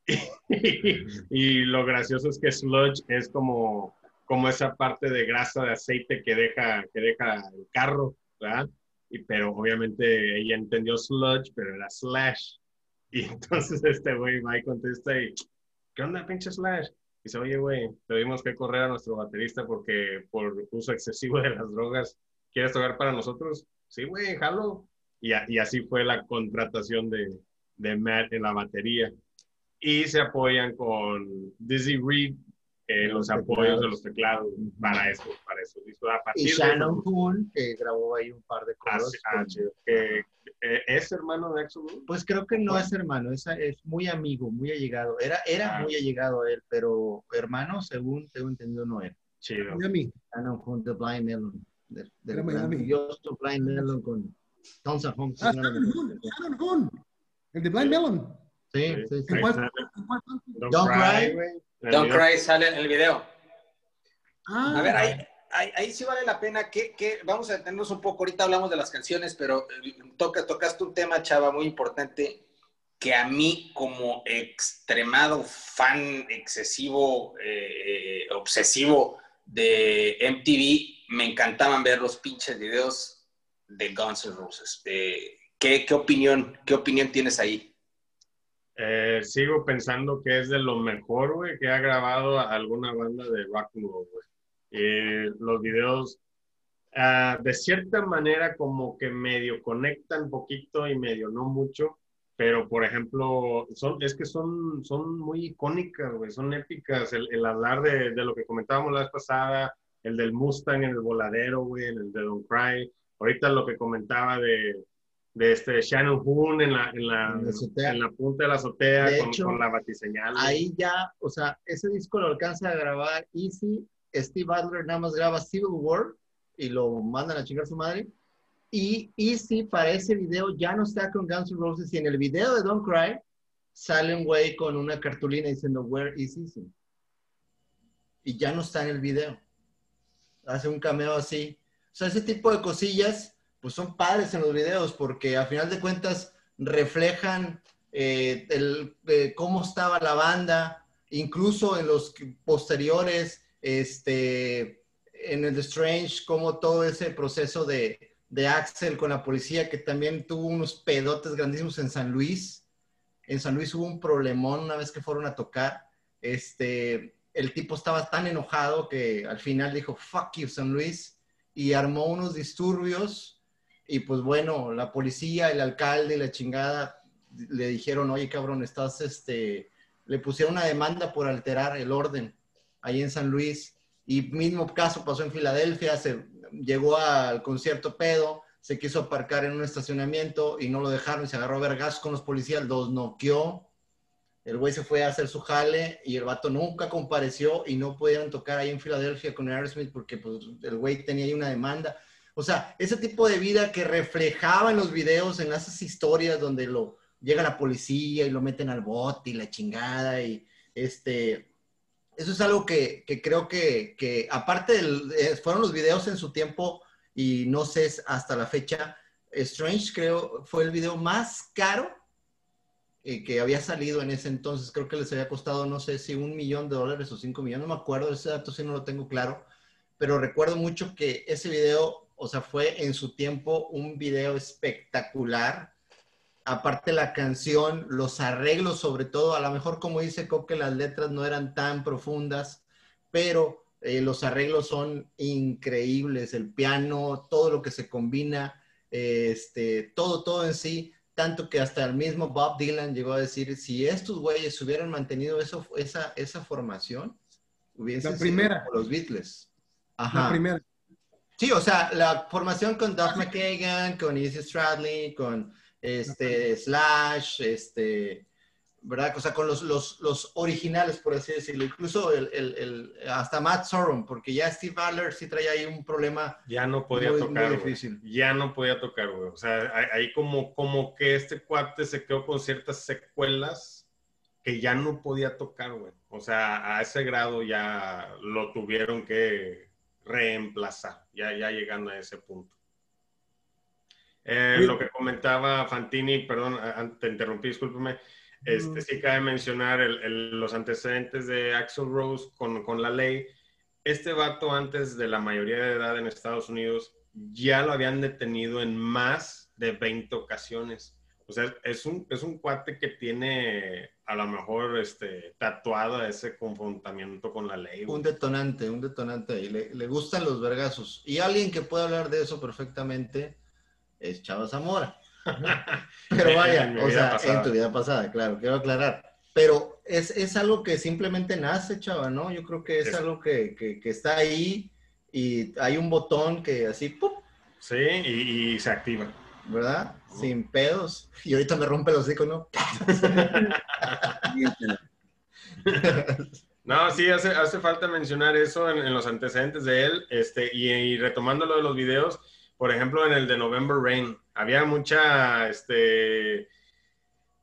*laughs* y, lo gracioso es que sludge es como, como esa parte de grasa de aceite que deja, que deja el carro, ¿verdad? Y, pero obviamente ella entendió sludge, pero era slash. Y entonces este güey va y contesta y, ¿qué onda, pinche slash? Dice, oye, güey, tuvimos que correr a nuestro baterista porque por uso excesivo de las drogas, ¿quieres tocar para nosotros? Sí, güey, jalo. Y, y, así fue la contratación de, de Matt en la batería. Y se apoyan con Dizzy Reed eh, los, apoyos de los teclados para eso, para eso. y Shannon Hoon, que grabó ahí un par de cosas. Ah, eh, ¿Es hermano de Axel Pues creo que no es hermano, es, es muy amigo, muy allegado. Era, era ah. muy allegado a él, pero hermano, según tengo entendido, no era. Chido. Miami. Shannon Hoon, The Blind Melon. De, de era Miami. Blind Melon con Tons of. Ah, Shannon Hoon, Shannon Hoon. El de Blind Melon. Sí, sí, sí. Don't, Cry. Don't Cry sale en el video. Ah. A ver, ahí, ahí, sí vale la pena que, que, vamos a detenernos un poco. Ahorita hablamos de las canciones, pero eh, toca, tocaste un tema, chava, muy importante que a mí como extremado fan excesivo, eh, obsesivo de MTV, me encantaban ver los pinches videos de Guns N' Roses. Eh, ¿qué, ¿qué, opinión, ¿Qué opinión tienes ahí? Eh, sigo pensando que es de lo mejor, güey, que ha grabado alguna banda de rock and roll, güey. los videos, ah, de cierta manera, como que medio conectan poquito y medio no mucho, pero por ejemplo, son, es que son, son muy icónicas, güey, son épicas. El, el hablar de, de, lo que comentábamos la vez pasada, el del Mustang en el voladero, güey, el de Don't Cry. Ahorita lo que comentaba de, de este Shannon Hoon en la, en la, en la punta de la azotea con, la batiseñal. Ahí ya, o sea, ese disco lo alcanza a grabar Easy, Steve Adler nada más graba Civil War y lo mandan a chingar su madre. Y Easy para ese video ya no está con Guns N' Roses y en el video de Don't Cry sale un güey con una cartulina diciendo Where is Easy? Y ya no está en el video. Hace un cameo así. O sea, ese tipo de cosillas pues son padres en los videos porque a final de cuentas reflejan eh, el, eh, cómo estaba la banda, incluso en los posteriores, este, en el The Strange, como todo ese proceso de, de Axel con la policía, que también tuvo unos pedotes grandísimos en San Luis. En San Luis hubo un problemón una vez que fueron a tocar. Este, el tipo estaba tan enojado que al final dijo, fuck you, San Luis, y armó unos disturbios y pues bueno, la policía, el alcalde la chingada le dijeron, oye cabrón, estás, este, le pusieron una demanda por alterar el orden ahí en San Luis. Y mismo caso pasó en Filadelfia, se llegó al concierto pedo, se quiso aparcar en un estacionamiento y no lo dejaron se agarró a vergas con los policías, los noqueó. El güey se fue a hacer su jale y el vato nunca compareció y no pudieron tocar ahí en Filadelfia con Aerosmith porque pues, el güey tenía ahí una demanda. O sea, ese tipo de vida que reflejaba en los videos, en esas historias donde lo llega la policía y lo meten al bote y la chingada y este, eso es algo que, creo que, que aparte eh, fueron los videos en su tiempo y no sé hasta la fecha, Strange creo fue el video más caro eh, que había salido en ese entonces. Creo que les había costado, no sé si un millón de dólares o cinco millones, no me acuerdo, ese dato sí no lo tengo claro, pero recuerdo mucho que ese video o sea, fue en su tiempo un video espectacular. Aparte la canción, los arreglos sobre todo, a lo mejor como dice Coque, las letras no eran tan profundas, pero eh, los arreglos son increíbles, el piano, todo lo que se combina, este, todo, todo en sí, tanto que hasta el mismo Bob Dylan llegó a decir, si estos güeyes hubieran mantenido eso, esa, esa formación, hubiesen la primera. Sido los Beatles. Ajá. La primera. Sí, o sea, la formación con Duff McKagan, con Easy Stradley, con este Slash, este, ¿verdad? O sea, con los, los, los originales, por así decirlo. Incluso el, el, el, hasta Matt Sorum, porque ya Steve Adler sí traía ahí un problema. Ya no podía tocar. Muy difícil. Ya no podía tocar, güey. O sea, ahí como, como que este cuate se quedó con ciertas secuelas que ya no podía tocar, güey. O sea, a ese grado ya lo tuvieron que reemplazar, ya, ya llegando a ese punto. Eh, lo que comentaba Fantini, perdón, te interrumpí, discúlpeme. Este, sí cabe mencionar los antecedentes de Axel Rose con, con, la ley. Este vato antes de la mayoría de edad en Estados Unidos ya lo habían detenido en más de 20 ocasiones. O sea, es un, es un cuate que tiene a lo mejor este, tatuado ese confrontamiento con la ley. Un detonante, un detonante. Y le, le, gustan los vergazos. Y alguien que puede hablar de eso perfectamente es Chava Zamora. *laughs* Pero vaya, o sea, en tu vida pasada, claro, quiero aclarar. Pero es, es, algo que simplemente nace, Chava, ¿no? Yo creo que es, algo que, que, que, está ahí y hay un botón que así, ¡pum! Sí, y, y se activa. ¿Verdad? Sin pedos. Y ahorita me rompe los hocico, ¿no? *laughs* no, sí, hace, hace falta mencionar eso en, los antecedentes de él. Este, y, retomando lo de los videos, por ejemplo, en el de November Rain, había mucha este,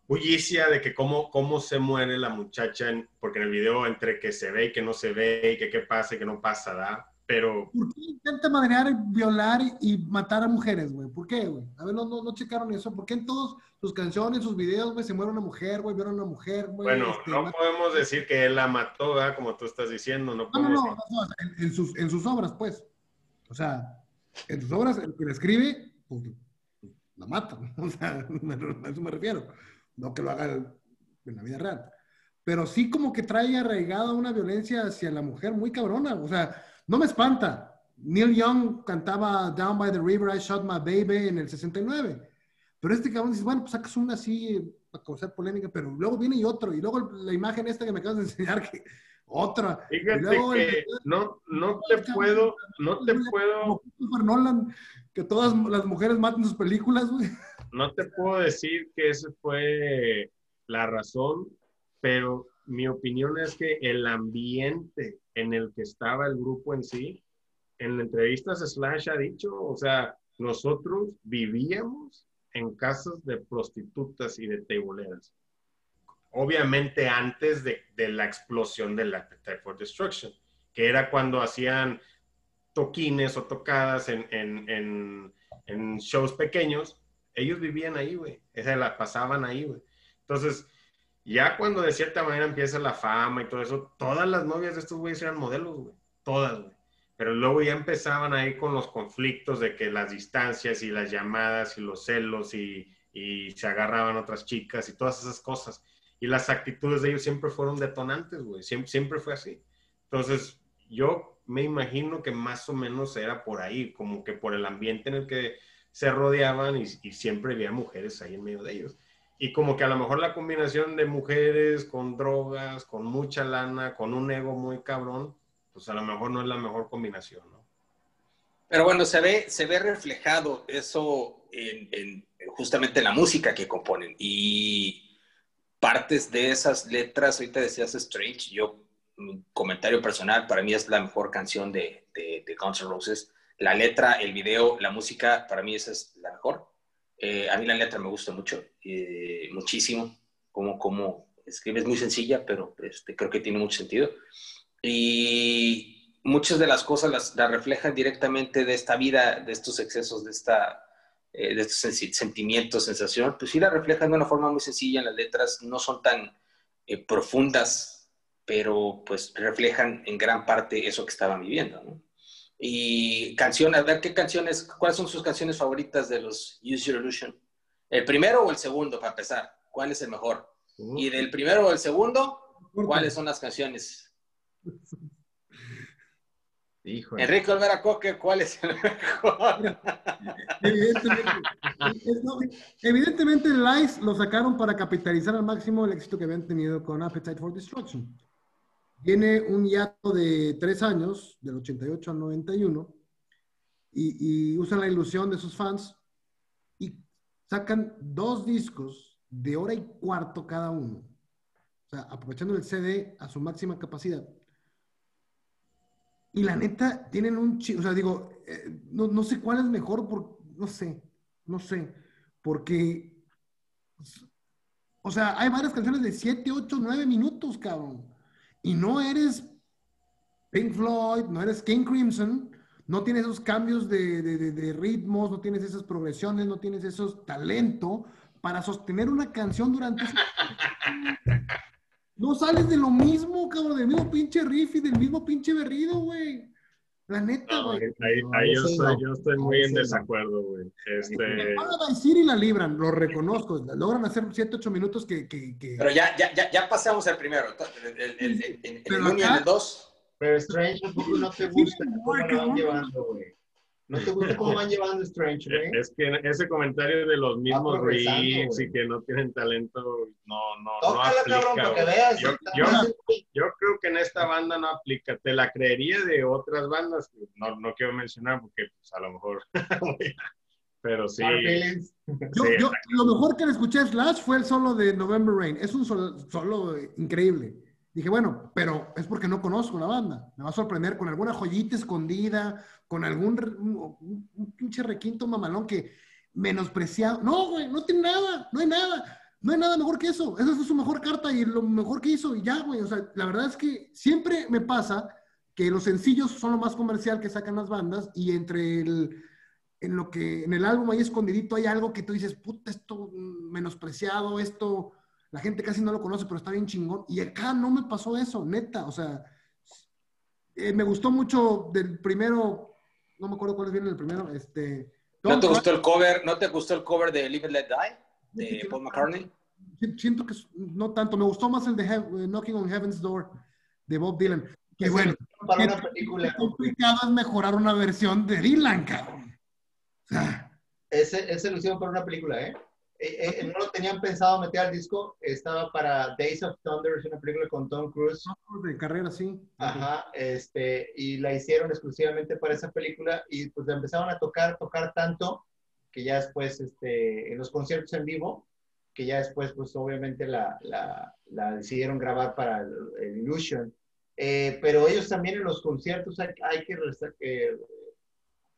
bullicia de que cómo, cómo se muere la muchacha, porque en el video entre que se ve y que no se ve, y que qué pasa y que no pasa, ¿da? Pero... ¿Por qué intenta madrear, violar y matar a mujeres, güey? ¿Por qué, güey? A ver, no, no, no, checaron eso. ¿Por qué en todas sus canciones, sus videos, güey, se muere una mujer, güey, vieron a una mujer, güey? Bueno, este, no podemos decir que él la mató, ¿verdad? Como tú estás diciendo. No, no, no, no, en, sus, en sus obras, pues. O sea, en sus obras, el que la escribe, pues, la mata. *laughs* O sea, a eso me refiero. No que lo haga en la vida real. Pero sí como que trae arraigada una violencia hacia la mujer muy cabrona. O sea, no me espanta. Neil Young cantaba Down by the River, I Shot My Baby en el 69. Pero este cabrón dice, bueno, pues sacas una así para causar polémica, pero luego viene y otro. Y luego la imagen esta que me acabas de enseñar, que otra. Fíjate que no, no te puedo, no te puedo... Nolan, que todas las mujeres maten sus películas, güey. No te puedo decir que esa fue la razón, pero mi opinión es que el ambiente en el que estaba el grupo en sí, en la entrevista Slash ha dicho, o sea, nosotros vivíamos en casas de prostitutas y de teiboleras. Obviamente antes de, de, la explosión del Appetite for Destruction, que era cuando hacían toquines o tocadas en, en, en, en shows pequeños, ellos vivían ahí, güey. Se la pasaban ahí, güey. Entonces, ya cuando de cierta manera empieza la fama y todo eso, todas las novias de estos güeyes eran modelos, güey. Todas, güey. Pero luego ya empezaban ahí con los conflictos de que las distancias y las llamadas y los celos y, y se agarraban otras chicas y todas esas cosas. Y las actitudes de ellos siempre fueron detonantes, güey. Siempre, fue así. Entonces, yo me imagino que más o menos era por ahí, como que por el ambiente en el que se rodeaban y siempre había mujeres ahí en medio de ellos. Y como que a lo mejor la combinación de mujeres con drogas, con mucha lana, con un ego muy cabrón, pues a lo mejor no es la mejor combinación, ¿no? Pero bueno, se ve, se ve reflejado eso en, justamente en la música que componen. Y partes de esas letras, ahorita decías Strange, yo, mi comentario personal, para mí es la mejor canción de, de, de Guns N' Roses. La letra, el video, la música, para mí esa es la mejor. Eh, a mí la letra me gusta mucho, eh, muchísimo, como, como escribe, es muy sencilla, pero este, creo que tiene mucho sentido. Y muchas de las cosas las, reflejan directamente de esta vida, de estos excesos, de, esta, eh, de estos sentimientos, sensación, pues sí la reflejan de una forma muy sencilla, las letras no son tan profundas, pero pues reflejan en gran parte eso que estaban viviendo, ¿no? Y canciones, a ver qué canciones, cuáles son sus canciones favoritas de los Use Your Illusion. ¿El primero o el segundo, para empezar? ¿Cuál es el mejor? Y del primero o el segundo, ¿cuáles son las canciones? Enrique Olvera Coque, ¿cuál es el mejor? *laughs* Evidentemente, el Lice lo sacaron para capitalizar al máximo el éxito que habían tenido con Appetite for Destruction. Tiene un hiato de tres años, del 88 al 91, y, y usan la ilusión de sus fans y sacan dos discos de hora y cuarto cada uno. O sea, aprovechando el CD a su máxima capacidad. Y la neta, tienen un... O sea, digo, eh, no, no, sé cuál es mejor, por, no sé, no sé, porque... O sea, hay varias canciones de 7, 8, 9 minutos, cabrón y no eres Pink Floyd, no eres King Crimson, no tienes esos cambios de, ritmos, no tienes esas progresiones, no tienes esos talento para sostener una canción durante... *laughs* no sales de lo mismo, cabrón, del mismo pinche riff y del mismo pinche berrido, güey. La neta, güey. ahí, yo, estoy, muy en desacuerdo, güey. Este... y la libran, lo reconozco. *laughs* Logran hacer 7, 8 minutos que, que, Pero ya, ya, ya, ya pasamos el primero. El, el, el, el, el 1 y el 2. Pero Strange no te gusta cómo lo van llevando, güey. ¿No te gusta cómo van llevando Strange, *laughs* güey? Es que ese comentario de los mismos Reeves y que no tienen talento, no, no, no aplica. Cabrón, que veas, yo, yo, yo, creo que en esta banda no aplica. Te la creería de otras bandas, no, no quiero mencionar porque pues, a lo mejor... *laughs* Pero sí. Yo, yo, lo mejor que le escuché a Slash fue el solo de November Rain. Es un solo, solo increíble. Dije, bueno, pero es porque no conozco la banda. Me va a sorprender con alguna joyita escondida, con algún un, pinche requinto mamalón que menospreciado. No, güey, no tiene nada, no hay nada. No hay nada mejor que eso. Esa es su mejor carta y lo mejor que hizo y ya, güey. O sea, la verdad es que siempre me pasa que los sencillos son lo más comercial que sacan las bandas y entre el, en lo que, en el álbum ahí escondidito hay algo que tú dices, puta, esto menospreciado, esto, la gente casi no lo conoce, pero está bien chingón. Y acá no me pasó eso, neta. O sea, eh, me gustó mucho del primero, no me acuerdo cuál viene el primero. Este, ¿No te gustó el cover? ¿No te gustó el cover de Live and Let Die de Paul McCartney? Siento que no tanto. Me gustó más el de eh, Knocking on Heaven's Door de Bob Dylan. Que bueno, para una película. complicado es mejorar una versión de Dylan, cabrón. ese, ese lo hicieron para una película, ¿eh? Eh, eh, no lo tenían pensado meter al disco, estaba para Days of Thunder, es una película con Tom Cruise. De carrera, sí. Ajá, este, y la hicieron exclusivamente para esa película y pues la empezaron a tocar, tocar tanto que ya después, este, en los conciertos en vivo, que ya después, pues obviamente la, la, la decidieron grabar para el, Illusion. Eh, pero ellos también en los conciertos hay, hay que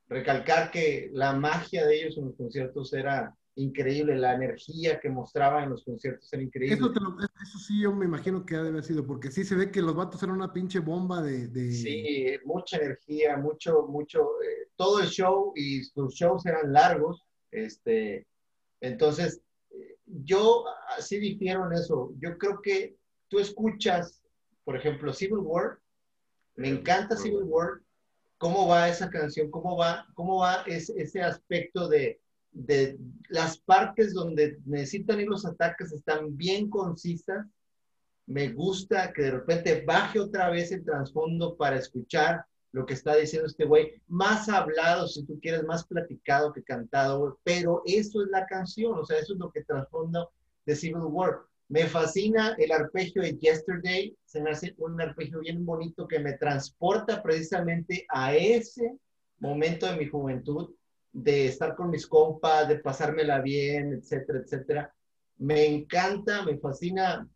recalcar que la magia de ellos en los conciertos era increíble, la energía que mostraba en los conciertos era increíble. Eso, sí, yo me imagino que ha de haber sido, porque sí se ve que los vatos eran una pinche bomba de... Sí, mucha energía, mucho, mucho, eh, todo el show y sus shows eran largos, este, entonces, yo así difiero en eso, yo creo que tú escuchas, por ejemplo, Civil War, me encanta Civil War, cómo va esa canción, cómo va, cómo va ese aspecto de de las partes donde necesitan ir los ataques están bien concisas. Me gusta que de repente baje otra vez el trasfondo para escuchar lo que está diciendo este güey. Más hablado, si tú quieres, más platicado que cantado, pero eso es la canción, o sea, eso es lo que trasfondo de Civil War. Me fascina el arpegio de Yesterday, se me hace un arpegio bien bonito que me transporta precisamente a ese momento de mi juventud de estar con mis compas, de pasármela bien, etcétera, etcétera. Me encanta, me fascina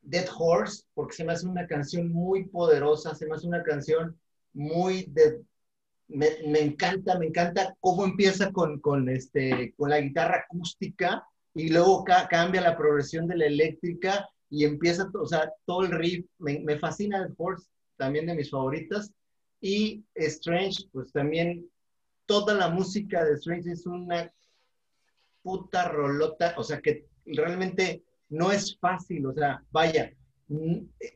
Dead Horse, porque se me hace una canción muy poderosa, se me hace una canción muy de... Me, encanta, me encanta cómo empieza con, con, este, con la guitarra acústica y luego cambia la progresión de la eléctrica y empieza, o sea, todo el riff. Me, me fascina Dead Horse, también de mis favoritas. Y Strange, pues también toda la música de Strange es una puta rolota, o sea que realmente no es fácil, o sea, vaya,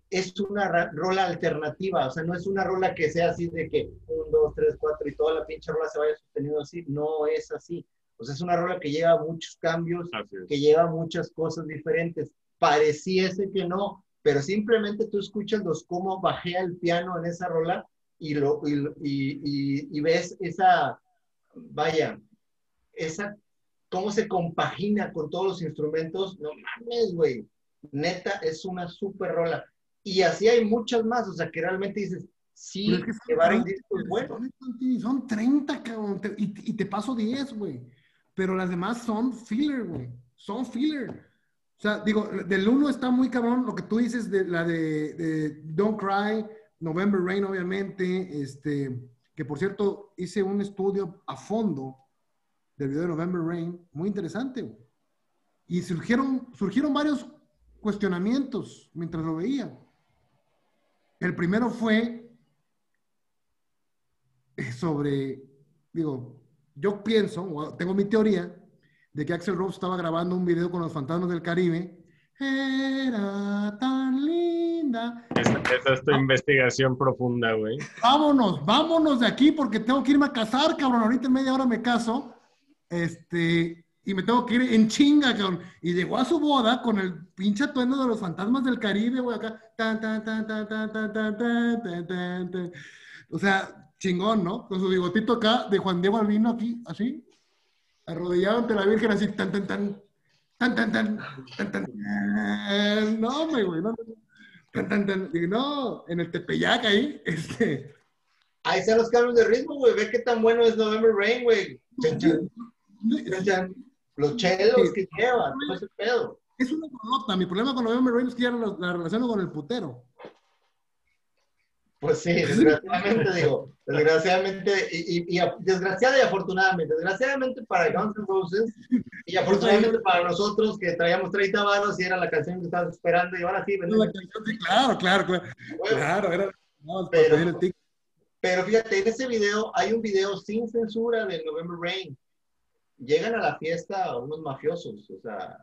es una rola alternativa, o sea, no es una rola que sea así de que un, dos, tres, cuatro y toda la pinche rola se vaya sosteniendo así, no es así. O sea, es una rola que lleva muchos cambios, que lleva muchas cosas diferentes. Pareciese que no, pero simplemente tú escuchas los cómo bajea el piano en esa rola y, lo, y, ves esa, vaya, esa, cómo se compagina con todos los instrumentos, no mames, güey, neta, es una súper rola. Y así hay muchas más, o sea, que realmente dices, sí, llevaron discos buenos. Son 30, cabrón, y, y, te paso 10, güey. Pero las demás son filler, güey. Son filler. O sea, digo, del uno está muy cabrón lo que tú dices de la de, de Don't Cry, November Rain, obviamente, este, que por cierto hice un estudio a fondo del video de November Rain, muy interesante. Y surgieron, surgieron varios cuestionamientos mientras lo veía. El primero fue sobre, digo, yo pienso, tengo mi teoría, de que Axel Rose estaba grabando un video con los fantasmas del Caribe. Era tan lindo linda. Esa, es tu investigación profunda, güey. Vámonos, vámonos de aquí porque tengo que irme a casar, cabrón. Ahorita en media hora me caso. Este, y me tengo que ir en chinga, cabrón. Y llegó a su boda con el pinche atuendo de los fantasmas del Caribe, güey, acá. Tan, tan, tan, tan, tan, tan, tan, tan, tan, tan. O sea, chingón, ¿no? Con su bigotito acá de Juan Diego Albino aquí, así, arrodillado ante la Virgen, así, tan, tan, tan, tan, tan, tan, tan, tan, no, güey, no, tan, tan, tan, no, en el Tepeyac ahí, este. Ahí están los cambios de ritmo, güey, ve qué tan bueno es November Rain, güey. Los chelos que llevan, no es el pedo. Es una nota, mi problema con November Rain es que ya la, la relaciono con el putero. Pues sí, *laughs* desgraciadamente digo, desgraciadamente, y, y, desgraciada y afortunadamente, desgraciadamente para Guns N' Roses y afortunadamente para nosotros que traíamos 30 varos y era la canción que estabas esperando y ahora sí, claro, claro, claro, claro, era, pero, pero fíjate, en ese video hay un video sin censura de November Rain. Llegan a la fiesta unos mafiosos, o sea,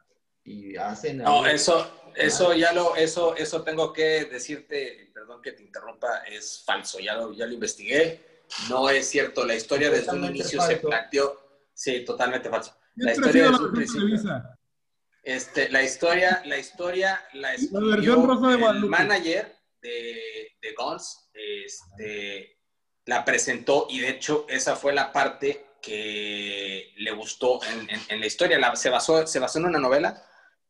y hacen... No, eso, eso ya lo, eso, eso tengo que decirte, perdón que te interrumpa, es falso, ya lo, ya lo investigué, no es cierto, la historia desde un inicio se planteó, sí, totalmente falso. La historia desde un principio. Este, la historia, la historia, la escribió el manager de, de Guns, este, la presentó y de hecho esa fue la parte que le gustó en, en, la historia. se, basó, se basó en una novela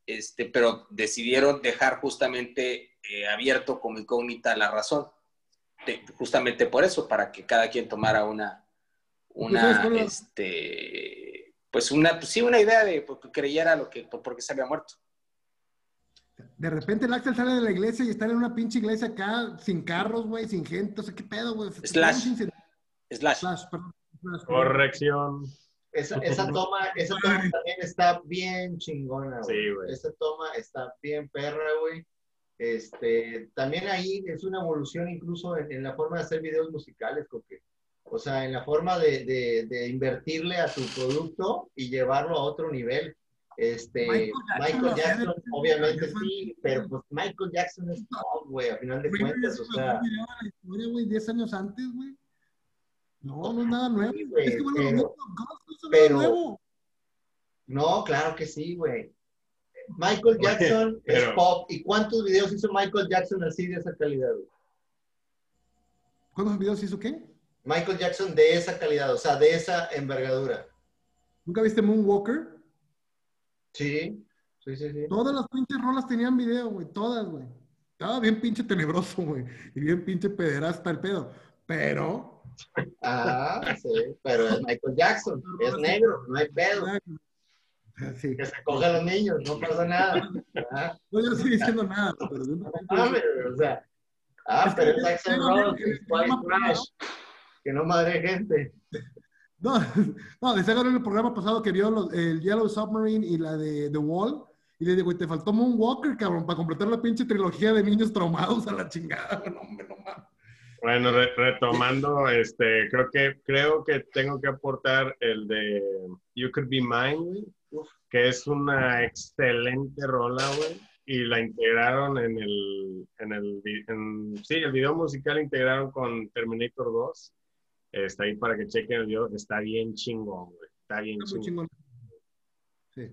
este, pero decidieron dejar justamente eh, abierto como incógnita la razón. justamente por eso, para que cada quien tomara una, una, este, pues una, pues sí, una idea de porque creyera lo que, por qué se había muerto. De repente el Axel sale de la iglesia y está en una pinche iglesia acá, sin carros, güey, sin gente, o sea, ¿qué pedo, güey? Slash. Slash. Slash Corrección. Esa, esa toma, esa toma también está bien chingona, güey. Sí, güey. Esa toma está bien perra, güey. Este, también ahí es una evolución incluso en, la forma de hacer videos musicales, porque, o sea, en la forma de, de, de, invertirle a tu producto y llevarlo a otro nivel. Este, Michael Jackson, obviamente sí, pero pues Michael Jackson es top, güey, a final de cuentas, o sea. 10 años antes, güey. No, no es nada nuevo. es que bueno, pero, nuevo. No, claro que sí, güey. Michael Jackson es pop. ¿Y cuántos videos hizo Michael Jackson así de esa calidad? Güey? ¿Cuántos videos hizo qué? Michael Jackson de esa calidad, o sea, de esa envergadura. ¿Nunca viste Moonwalker? Sí, sí, sí, sí. Todas las pinches rolas tenían video, güey, todas, güey. Estaba bien pinche tenebroso, güey. Y bien pinche pederasta el pedo. Pero Ah, sí, pero es Michael Jackson, es negro, no hay pedo. Que se cojan los niños, no pasa nada. ¿Ah? No, yo no estoy diciendo nada, pero ah, pero, o sea, ah, pero es Jackson Rose, es White Trash, que no madre gente. No, *laughs* no, decía en el programa pasado que vio los, el Yellow Submarine y la de The Wall. Y le digo, te faltó Moonwalker, cabrón, para completar la pinche trilogía de niños traumados a la chingada. *laughs* No, hombre, no mames. Bueno, retomando, este, creo que creo que tengo que aportar el de You Could Be Mine, que es una excelente rola, güey, y la integraron en el, en el, sí, el video musical integraron con Terminator 2. Está ahí para que chequen el video, está bien chingón, güey, está bien chingón. Sí.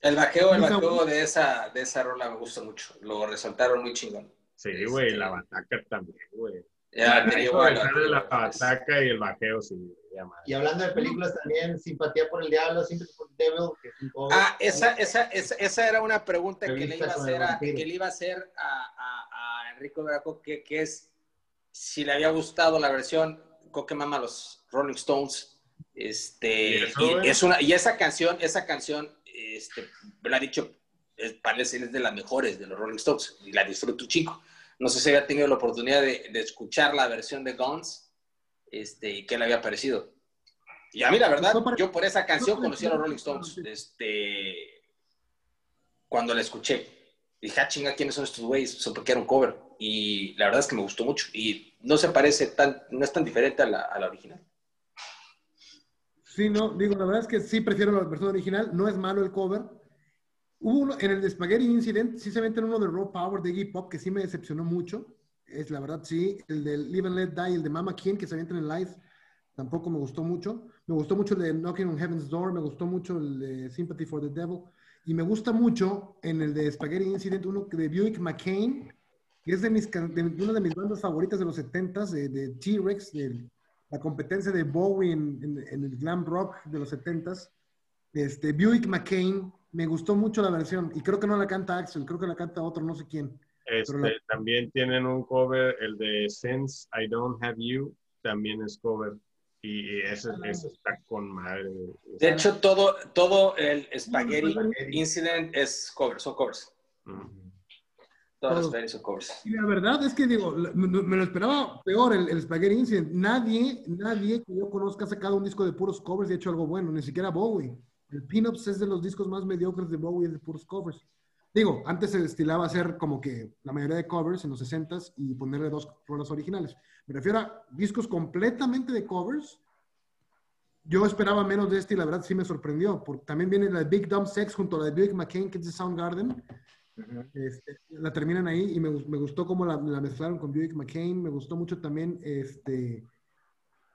El bajeo, el bajeo de esa, de esa rola me gusta mucho, lo resaltaron muy chingón. Sí, güey, este, la bataca también, güey. Ya, te digo, la ataca y el bajeo, sí. Y hablando de películas también, Simpatía por el Diablo, Sympathy for the Devil. Que es un ah, esa, esa, esa, esa, era una pregunta que le, iba a hacer a, que le iba a hacer a, a, a Enrico Veraco, que, que, es si le había gustado la versión Coque Mama los Rolling Stones. Este, y, es una, y esa canción, esa canción, este, me lo ha dicho, es, parece es de las mejores de los Rolling Stones, y la disfruto chico. No sé si había tenido la oportunidad de, escuchar la versión de Guns este, y qué le había parecido. Y a mí, la verdad, yo por esa canción conocí a los Rolling Stones este, cuando la escuché. Dije, ah, chinga, ¿quiénes son estos güeyes? porque era un cover. Y la verdad es que me gustó mucho. Y no se parece tan, no es tan diferente a la, a la original. Sí, no, digo, la verdad es que sí prefiero la versión original. No es malo el cover. Hubo uno, en el de Spaghetti Incident, sí se meten uno de Raw Power de Iggy Pop que sí me decepcionó mucho. Es la verdad, sí. El de Live and Let Die, el de Mama King que se avientan en live, tampoco me gustó mucho. Me gustó mucho el de Knocking on Heaven's Door, me gustó mucho el de Sympathy for the Devil. Y me gusta mucho en el de Spaghetti Incident uno de Buick McCain, que es de, mis, de una de mis bandas favoritas de los 70s, de, de T-Rex, de la competencia de Bowie en, en, el glam rock de los 70s. Este, Buick McCain, me gustó mucho la versión y creo que no la canta Axel, creo que la canta otro, no sé quién. Este, También tienen un cover, el de Since I Don't Have You, también es cover. Y ese, está con madre. De hecho, todo, todo el Spaghetti Incident es cover, son covers. Todos los son covers. Y la verdad es que, digo, me, lo esperaba peor el, el, Spaghetti Incident. Nadie, nadie que yo conozca ha sacado un disco de puros covers y ha hecho algo bueno, ni siquiera Bowie. El Pin-Ups es de los discos más mediocres de Bowie, de puros covers. Digo, antes se destilaba hacer como que la mayoría de covers en los 60s y ponerle dos rolas originales. Me refiero a discos completamente de covers. Yo esperaba menos de este y la verdad sí me sorprendió. Porque también viene la Big Dumb Sex junto a la de Big McCain, que es de Soundgarden. Este, la terminan ahí y me, me gustó cómo la, la, mezclaron con Buick McCain. Me gustó mucho también este,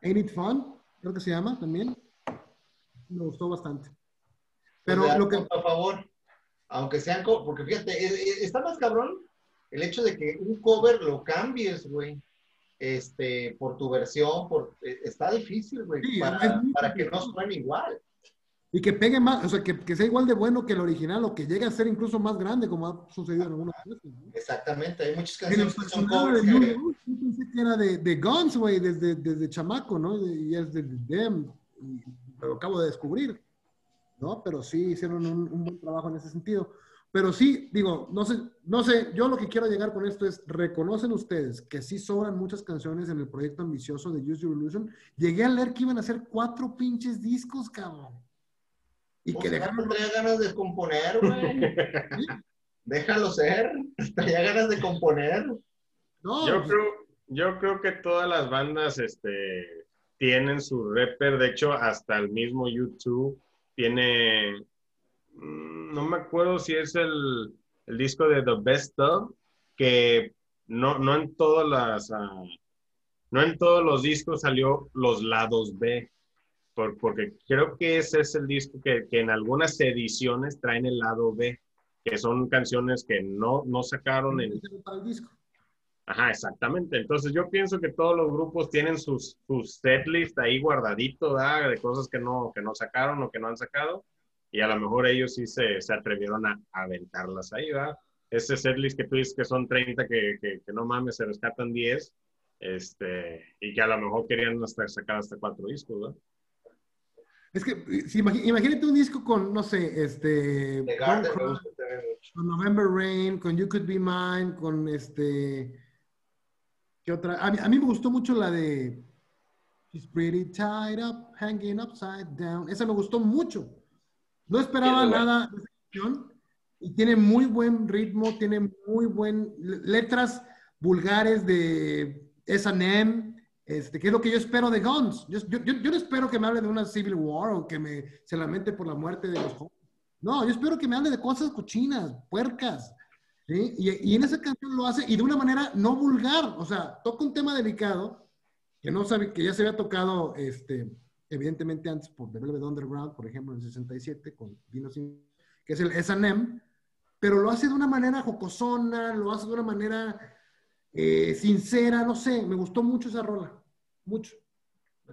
Ain't It Fun, creo que se llama también. Me gustó bastante. Pero pues lo que... a favor, aunque sean, porque fíjate, e, e, está más cabrón el hecho de que un cover lo cambies, güey, este, por tu versión, por, e, está difícil, güey, para, para que no suene igual. Y que pegue más, o sea, que, que, sea igual de bueno que el original o que llegue a ser incluso más grande, como ha sucedido en algunas veces. ¿no? Exactamente, hay muchas canciones que son covers. Yo pensé que era de, de Guns, güey, desde, desde chamaco, ¿no? Y es de Them, lo acabo de descubrir. ¿No? Pero sí hicieron un, buen trabajo en ese sentido. Pero sí, digo, no sé, no sé, yo lo que quiero llegar con esto es, reconocen ustedes que sí sobran muchas canciones en el proyecto ambicioso de Use Your Illusion. Llegué a leer que iban a hacer cuatro pinches discos, cabrón. Y que dejaron... Traía ganas de componer, güey. *laughs* Déjalo ser. Traía ganas de componer. No, yo, pues creo, yo creo que todas las bandas este, tienen su rapper. De hecho, hasta el mismo YouTube tiene, mm, no me acuerdo si es el, el disco de The Best Of, que no, no en todas las, ah, no en todos los discos salió los lados B, por, porque creo que ese es el disco que, que, en algunas ediciones traen el lado B, que son canciones que no, no sacaron en el disco. Ajá, exactamente. Entonces yo pienso que todos los grupos tienen sus, sus setlist ahí guardadito, ¿verdad? De cosas que no, que no sacaron o que no han sacado. Y a lo mejor ellos sí se, se atrevieron a, aventarlas ahí, ¿verdad? Ese setlist que tú dices que son 30, que, que, que, no mames, se rescatan 10. Este, y que a lo mejor querían hasta sacar hasta cuatro discos, ¿verdad? Es que si, imagínate un disco con, no sé, este... con November Rain, con You Could Be Mine, con este... ¿Qué otra? A mí, me gustó mucho la de She's pretty tied up, hanging upside down. Esa me gustó mucho. No esperaba nada de esa canción y tiene muy buen ritmo, tiene muy buen letras vulgares de S&M, este, que es lo que yo espero de Guns. Yo, yo, yo, no espero que me hable de una Civil War o que me, se lamente por la muerte de los jóvenes. No, yo espero que me hable de cosas cochinas, puercas, y, en esa canción lo hace y de una manera no vulgar, o sea, toca un tema delicado que no sabe, que ya se había tocado, este, evidentemente antes por The Velvet Underground, por ejemplo, en el 67, con Dino que es el S&M, pero lo hace de una manera jocosona, lo hace de una manera eh, sincera, no sé, me gustó mucho esa rola, mucho.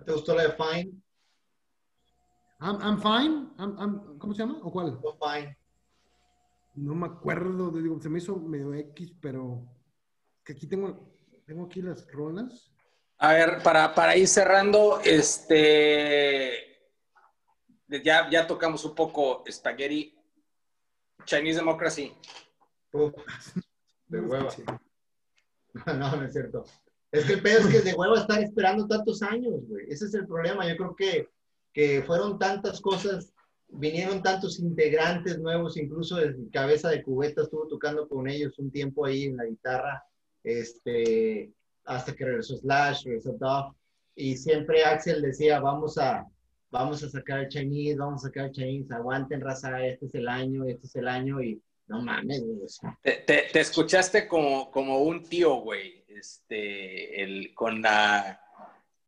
¿Te gustó la de Fine? I'm, fine, ¿cómo se llama? ¿O cuál? fine. No me acuerdo, digo, se me hizo medio X, pero que aquí tengo, tengo aquí las rolas. A ver, para, para ir cerrando, este, ya, ya tocamos un poco Spaghetti, Chinese Democracy. de hueva. *laughs* No, no es cierto. Es que el pedo es que de hueva estar esperando tantos años, güey. Ese es el problema. Yo creo que, que fueron tantas cosas vinieron tantos integrantes nuevos, incluso el cabeza de cubeta estuvo tocando con ellos un tiempo ahí en la guitarra, este, hasta que regresó Slash, regresó Duff, y siempre Axel decía, vamos a, vamos a sacar el Chinese, vamos a sacar el Chinese, aguanten raza, este es el año, este es el año y no mames, güey. te, escuchaste como, como un tío, güey, este, el, con la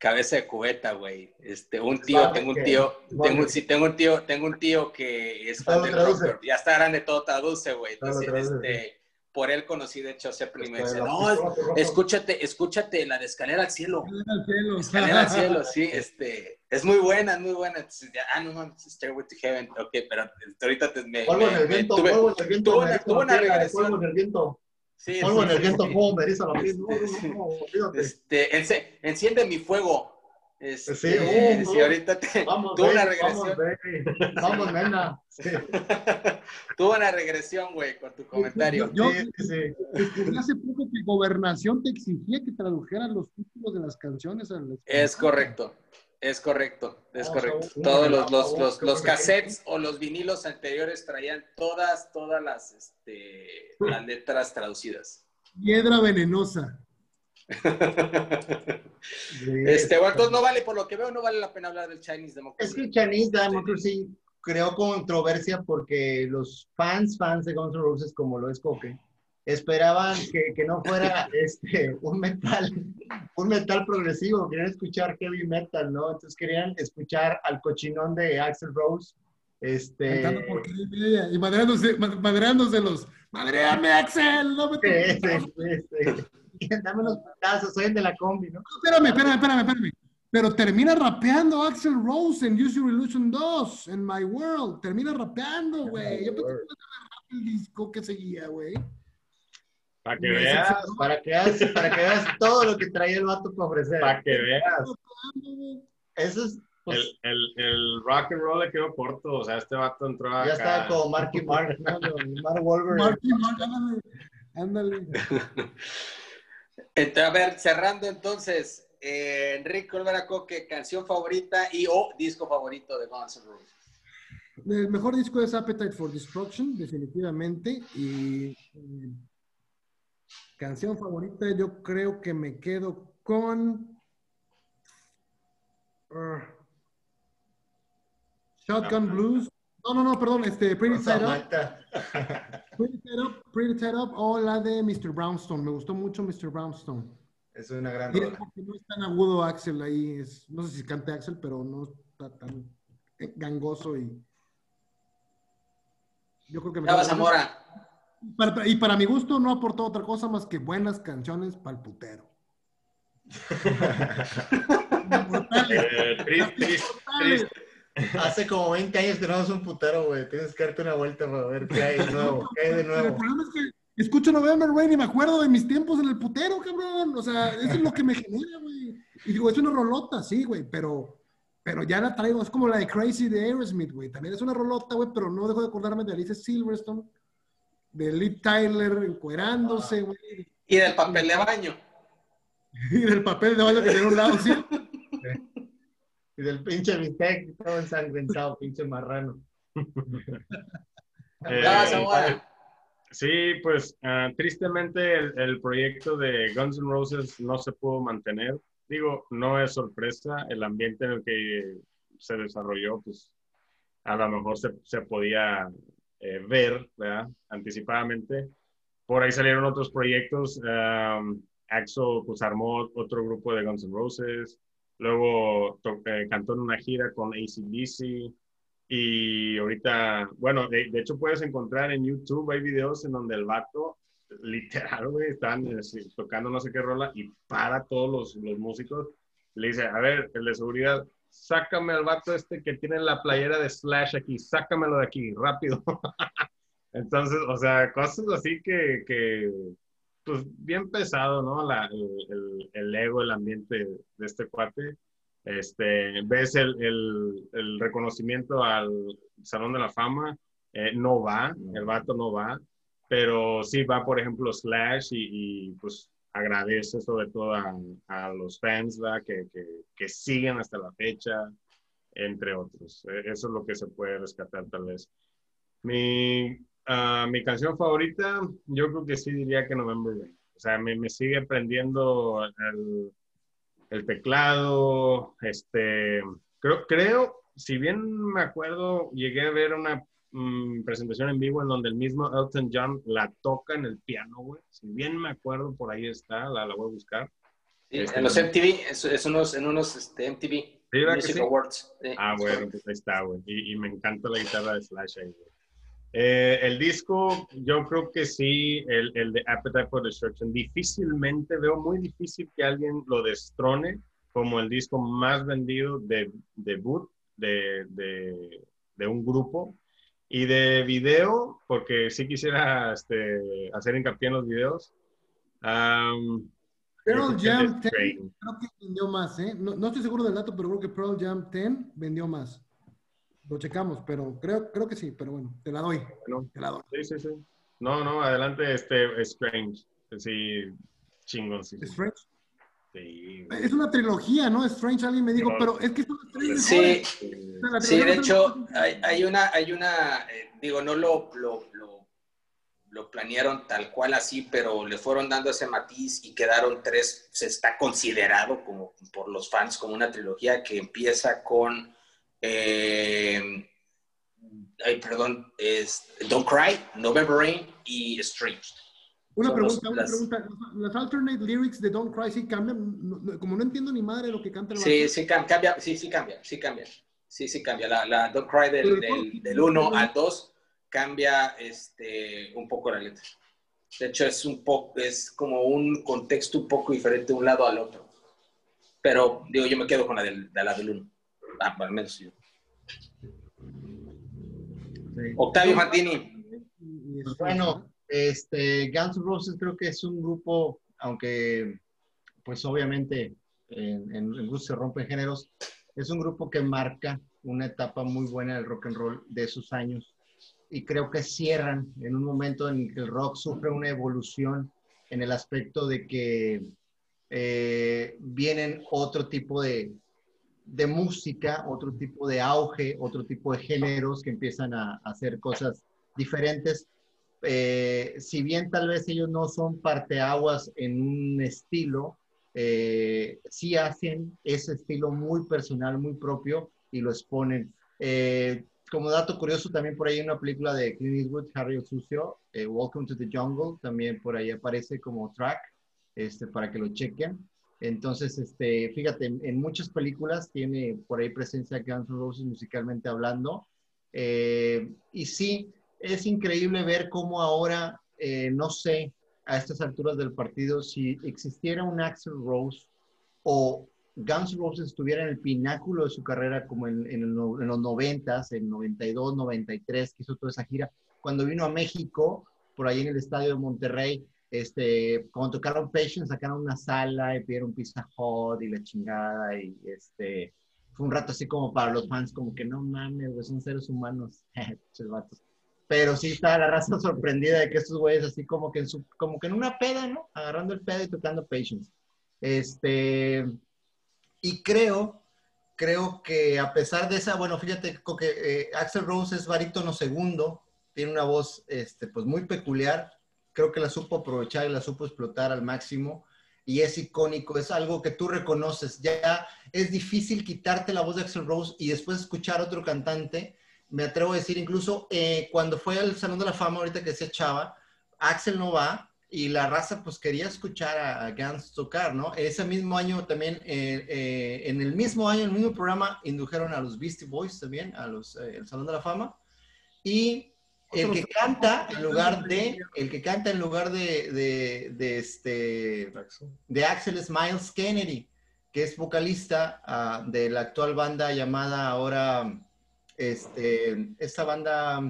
cabeza de cubeta, güey. Este, un tío, tengo un tío, tengo, sí, tengo un tío, tengo un tío que es fan del rock, ya está grande, todo traduce, güey. Entonces, este, por él conocí de hecho ese primero. Dice, no, escúchate, escúchate la de escalera al cielo. *laughs* Escalera al cielo, sí, este, es muy buena, es muy buena. Entonces, ah, no mames, Stairway to Heaven, ok, pero ahorita te, me, tuve, una, tuve una regresión. Sí, polvo viento, como me la misma. No, no, no, este, enciende mi fuego. Este, sí, uh, sí, ahorita te, vamos, tuvo una regresión. Vamos, vamos nena. Sí. *laughs* tuvo una regresión, güey, con tu comentario. Yo, sí, sí. hace poco que Gobernación te exigía que tradujeran los títulos de las canciones. Al es correcto, es correcto, es correcto. Todos los, los, los, los, cassettes o los vinilos anteriores traían todas, todas las, este, las letras traducidas. Piedra venenosa. *laughs* este, bueno, entonces no vale, por lo que veo, no vale la pena hablar del Chinese Democracy. Es que el Chinese Democracy creó controversia porque los fans, fans de Guns N' Roses, como lo es Coque, esperaban que, que no fuera este, un metal, un metal progresivo, querían escuchar heavy metal, ¿no? Entonces querían escuchar al cochinón de Axel Rose. Este... y madreándose, madreándose los, madreame Axel, no me sí, sí, sí, *laughs* dame unos patazos, soy el de la combi, ¿no? Espérame, espérame, espérame, espérame. Pero termina rapeando Axel Rose en Use Your Illusion 2, en My World. Termina rapeando, güey. Yo pensé que era el disco que seguía, güey. Para que veas. Para que veas, para que veas todo lo que traía el vato para ofrecer. Para que veas. Eso es. Pues, el, el, el, rock and roll le quedó corto, o sea, este vato entró a. Ya estaba como Marky Mark, ¿no? Mark Wolverine. Marky Mark, ándale. ándale. a ver, cerrando entonces, eh, Enrique Olvera Coque, canción favorita y o disco favorito de Guns N' Roses. El mejor disco es Appetite for Destruction, definitivamente. Y eh, canción favorita, yo creo que me quedo con uh, Shotgun Blues no, no, no, perdón, este, Pretty Tied *laughs* Up. Pretty Tied Up, Pretty Tied Up o la de Mr. Brownstone. Me gustó mucho Mr. Brownstone. Es una gran rola. no es tan agudo Axel ahí. Es, no sé si cante Axel, pero no está tan gangoso y. Yo creo que me. Ya Zamora. Para, y para mi gusto no aportó otra cosa más que buenas canciones para el putero. *laughs* eh, triste, triste. Hace como 20 años que no es un putero, güey. Tienes que darte una vuelta para ver qué hay de nuevo. ¿Qué hay de nuevo? El problema es que escucho November Rain y me acuerdo de mis tiempos en el putero, cabrón. O sea, eso es lo que me genera, güey. Y digo, es una rolota, sí, güey, pero, pero ya la traigo. Es como la de Crazy de Aerosmith, güey. También es una rolota, güey, pero no dejo de acordarme de Alice Silverstone, de Lee Tyler encuerándose, güey. Y del papel de baño. *laughs* y del papel de baño que tiene un lado, sí. *laughs* Y del pinche bistec, todo ensangrentado, pinche marrano. *laughs* Eh, sí, pues uh, tristemente el, el, proyecto de Guns N' Roses no se pudo mantener. Digo, no es sorpresa, el ambiente en el que se desarrolló, pues a lo mejor se, se podía eh, ver, ¿verdad? Anticipadamente. Por ahí salieron otros proyectos. Um, Axel pues armó otro grupo de Guns N' Roses. Luego eh, cantó en una gira con ACDC. Y ahorita, bueno, de, hecho puedes encontrar en YouTube, hay videos en donde el vato, literal, güey, están eh, tocando no sé qué rola y para todos los, los músicos. Le dice, a ver, el de seguridad, sácame al vato este que tiene la playera de Slash aquí, sácamelo de aquí, rápido. *laughs* Entonces, o sea, cosas así que, pues bien pesado, ¿no? La, el, el, ego, el ambiente de este cuate. Este, ves el, el, el reconocimiento al Salón de la Fama, eh, no va, el vato no va, pero sí va, por ejemplo, Slash y, y pues agradece sobre todo a, a los fans. Que, que, que, siguen hasta la fecha, entre otros. E, eso es lo que se puede rescatar tal vez. Mi Ah, mi canción favorita, yo creo que sí diría que November Rain. O sea, me, me sigue prendiendo el, el, teclado. Este, creo, creo, si bien me acuerdo, llegué a ver una mm, presentación en vivo en donde el mismo Elton John la toca en el piano, güey. Si bien me acuerdo, por ahí está, la, la voy a buscar. Sí, este, en los MTV, es, unos, en unos este, MTV Music Awards. ah, bueno, pues ahí está, güey. Y, y, me encanta la guitarra de Slash ahí, güey. Eh, el disco, yo creo que sí, el, el, de Appetite for Destruction, difícilmente, veo muy difícil que alguien lo destrone como el disco más vendido de debut de, de, de, un grupo. Y de video, porque sí quisiera este, hacer hincapié en los videos. Um, Pearl Jam 10 creo que vendió más, ¿eh? No, no, estoy seguro del dato, pero creo que Pearl Jam 10 vendió más. Lo checamos, pero creo, creo que sí, pero bueno, te la doy. te la doy. Sí, sí, sí. No, no, adelante, este, Strange. Sí, chingón, sí. ¿Strange? Sí. Es una trilogía, ¿no? Strange, alguien me dijo, pero es que es una Sí, sí, de hecho, hay, hay, una, hay una, eh, digo, no lo, lo, lo, lo, planearon tal cual así, pero le fueron dando ese matiz y quedaron tres, se está considerado como por los fans como una trilogía que empieza con eh, ay, perdón, es Don't Cry, November Rain y Strange. Una pregunta, una pregunta. ¿Las alternate lyrics de Don't Cry sí cambian? como no entiendo ni madre lo que canta el Sí, sí cambia, sí, sí cambia, sí cambia. Sí, sí cambia. La, la Don't Cry del, del, 1 al 2 cambia este, un poco la letra. De hecho, es un poco, es como un contexto un poco diferente de un lado al otro. Pero, digo, yo me quedo con la del, de la del 1. Ah, al menos yo. Octavio Martini. Bueno, este, Guns N' Roses creo que es un grupo, aunque pues obviamente en, en, se rompen géneros, es un grupo que marca una etapa muy buena del rock and roll de esos años y creo que cierran en un momento en que el rock sufre una evolución en el aspecto de que eh, vienen otro tipo de, de música, otro tipo de auge, otro tipo de géneros que empiezan a, hacer cosas diferentes. Eh, si bien tal vez ellos no son parteaguas en un estilo, eh, sí hacen ese estilo muy personal, muy propio y lo exponen. Eh, como dato curioso, también por ahí hay una película de Clint Eastwood, Harry el Sucio, Welcome to the Jungle, también por ahí aparece como track, este, para que lo chequen. Entonces, este, fíjate, en, muchas películas tiene por ahí presencia Guns N' Roses musicalmente hablando. Eh, y sí, es increíble ver cómo ahora, eh, no sé, a estas alturas del partido, si existiera un Axel Rose o Guns Roses estuviera en el pináculo de su carrera como en, en, los noventas, en 92, 93, que hizo toda esa gira, cuando vino a México, por ahí en el estadio de Monterrey, este, cuando tocaron Patience, sacaron una sala y pidieron Pizza Hut y la chingada y este, fue un rato así como para los fans, como que no mames, son seres humanos, *laughs* Pero sí está la raza *laughs* sorprendida de que estos güeyes así como que en su, como que en una peda, ¿no? Agarrando el pedo y tocando Patience. Este, y creo, creo que a pesar de esa, bueno, fíjate que eh, Axel Rose es barítono segundo, tiene una voz, este, pues muy peculiar, creo que la supo aprovechar y la supo explotar al máximo y es icónico, es algo que tú reconoces. Ya es difícil quitarte la voz de Axel Rose y después escuchar a otro cantante. Me atrevo a decir, incluso eh, cuando fue al Salón de la Fama, ahorita que se echaba, Axel no va y la raza pues quería escuchar a, Gans tocar, ¿no? Ese mismo año también, eh, eh, en el mismo año, en el mismo programa, indujeron a los Beastie Boys también, a los, el Salón de la Fama. Y el que canta en lugar de, el que canta en lugar de, de, este, de Axel es Miles Kennedy, que es vocalista uh, de la actual banda llamada ahora, este, esta banda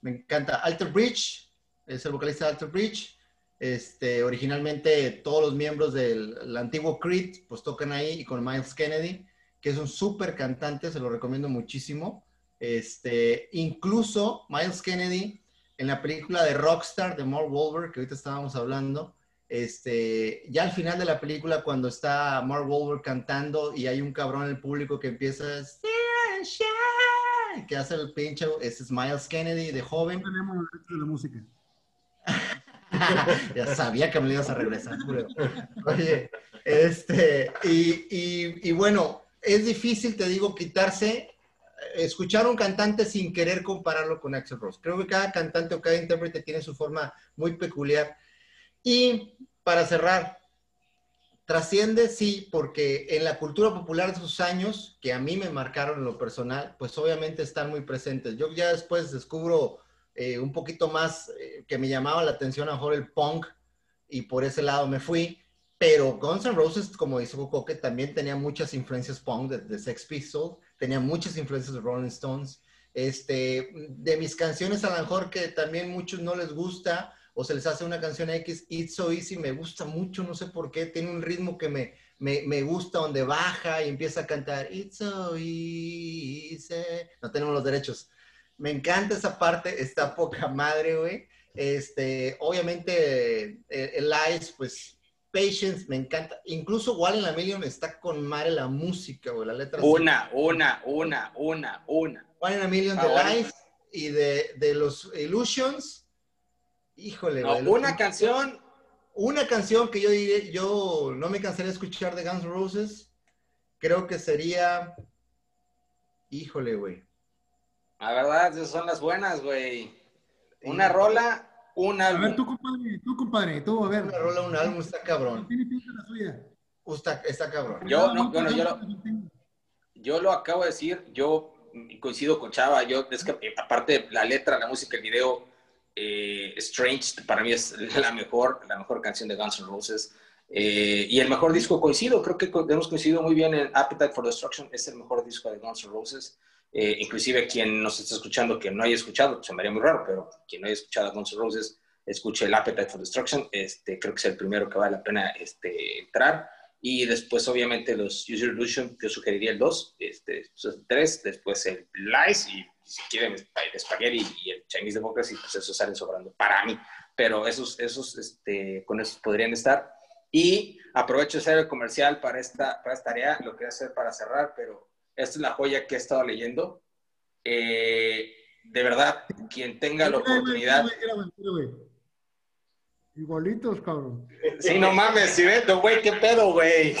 me encanta, Alter Bridge, es el vocalista de Alter Bridge. Este, originalmente todos los miembros del antiguo Creed pues tocan ahí y con Miles Kennedy, que es un súper cantante, se lo recomiendo muchísimo. Este, incluso Miles Kennedy en la película de Rockstar de Mark Wahlberg, que ahorita estábamos hablando, este, ya al final de la película, cuando está Mark Wahlberg cantando y hay un cabrón en el público que empieza que hace el pinche, ese es Miles Kennedy de joven. tenemos el de la música. *laughs* ya sabía que me ibas a regresar. Oye, este, y, y, y bueno, es difícil, te digo, quitarse escuchar un cantante sin querer compararlo con Axel Rose. Creo que cada cantante o cada intérprete tiene su forma muy peculiar. Y para cerrar, trasciende, sí, porque en la cultura popular de sus años, que a mí me marcaron en lo personal, pues obviamente están muy presentes. Yo ya después descubro eh, un poquito más eh, que me llamaba la atención a mejor el punk y por ese lado me fui. Pero Guns N' Roses, como dice Coco, que también tenía muchas influencias punk de, Sex Pistols, tenía muchas influencias de Rolling Stones. Este, de mis canciones, a lo mejor que también muchos no les gusta o se les hace una canción X, It's So Easy, me gusta mucho, no sé por qué, tiene un ritmo que me, me, me gusta, donde baja y empieza a cantar It's So Easy. No tenemos los derechos. Me encanta esa parte, está poca madre, güey. Este, obviamente, eh, el, Ice, pues, Patience, me encanta. Incluso Wall en la Million está con madre la música, güey, la letra. Una, una, una, una, una. Wall in a Million de Life y de, de los Illusions. Híjole, güey. una canción. Una canción que yo diré, yo no me cansaría de escuchar de Guns N' Roses. Creo que sería. Híjole, güey. La verdad, esas son las buenas, güey. Una rola, un álbum. A ver, tú, compadre, tú, compadre, tú, a ver. Una rola, un álbum, está cabrón. Tiene pinta la suya. Está, está cabrón. Yo, no, bueno, yo lo, yo lo acabo de decir, yo coincido con Chava, yo, es que aparte la letra, la música, el video, eh, Strange para mí es la mejor, la mejor canción de Guns N' Roses. Eh, y el mejor disco coincido, creo que hemos coincidido muy bien en Appetite for Destruction, es el mejor disco de Guns N' Roses. Eh, inclusive quien nos está escuchando que no haya escuchado, pues se me haría muy raro, pero quien no haya escuchado a Guns N' Roses, escuche el Appetite for Destruction, este, creo que es el primero que vale la pena este, entrar. Y después, obviamente, los User Illusion, yo sugeriría el 2, este, el 3, después el Lies, y si quieren el Spaghetti y el Chinese Democracy, pues esos salen sobrando para mí. Pero esos, esos este, con esos podrían estar. Y aprovecho ese área comercial para esta, para esta tarea, lo que voy a hacer para cerrar, pero esta es la joya que he estado leyendo. Eh, de verdad, quien tenga la oportunidad. Igualitos, cabrón. Sí, no mames, si ves, güey, qué pedo, güey.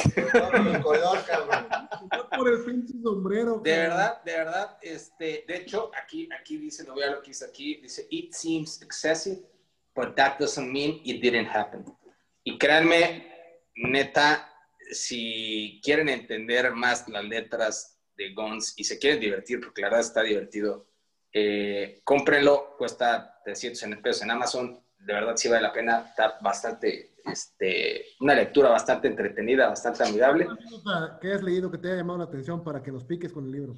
Por el pinche sombrero. De verdad, de verdad, este, de hecho, aquí, aquí dice, no vea lo que dice aquí, dice, it seems excessive, but that doesn't mean it didn't happen. Y créanme, neta, si quieren entender más las letras de Guns y se quieren divertir, porque la verdad está divertido, eh, cómprenlo, cuesta 300 pesos en Amazon, de verdad sí vale la pena, está bastante, este, una lectura bastante entretenida, bastante amigable. ¿Qué has leído que te haya llamado la atención para que nos piques con el libro?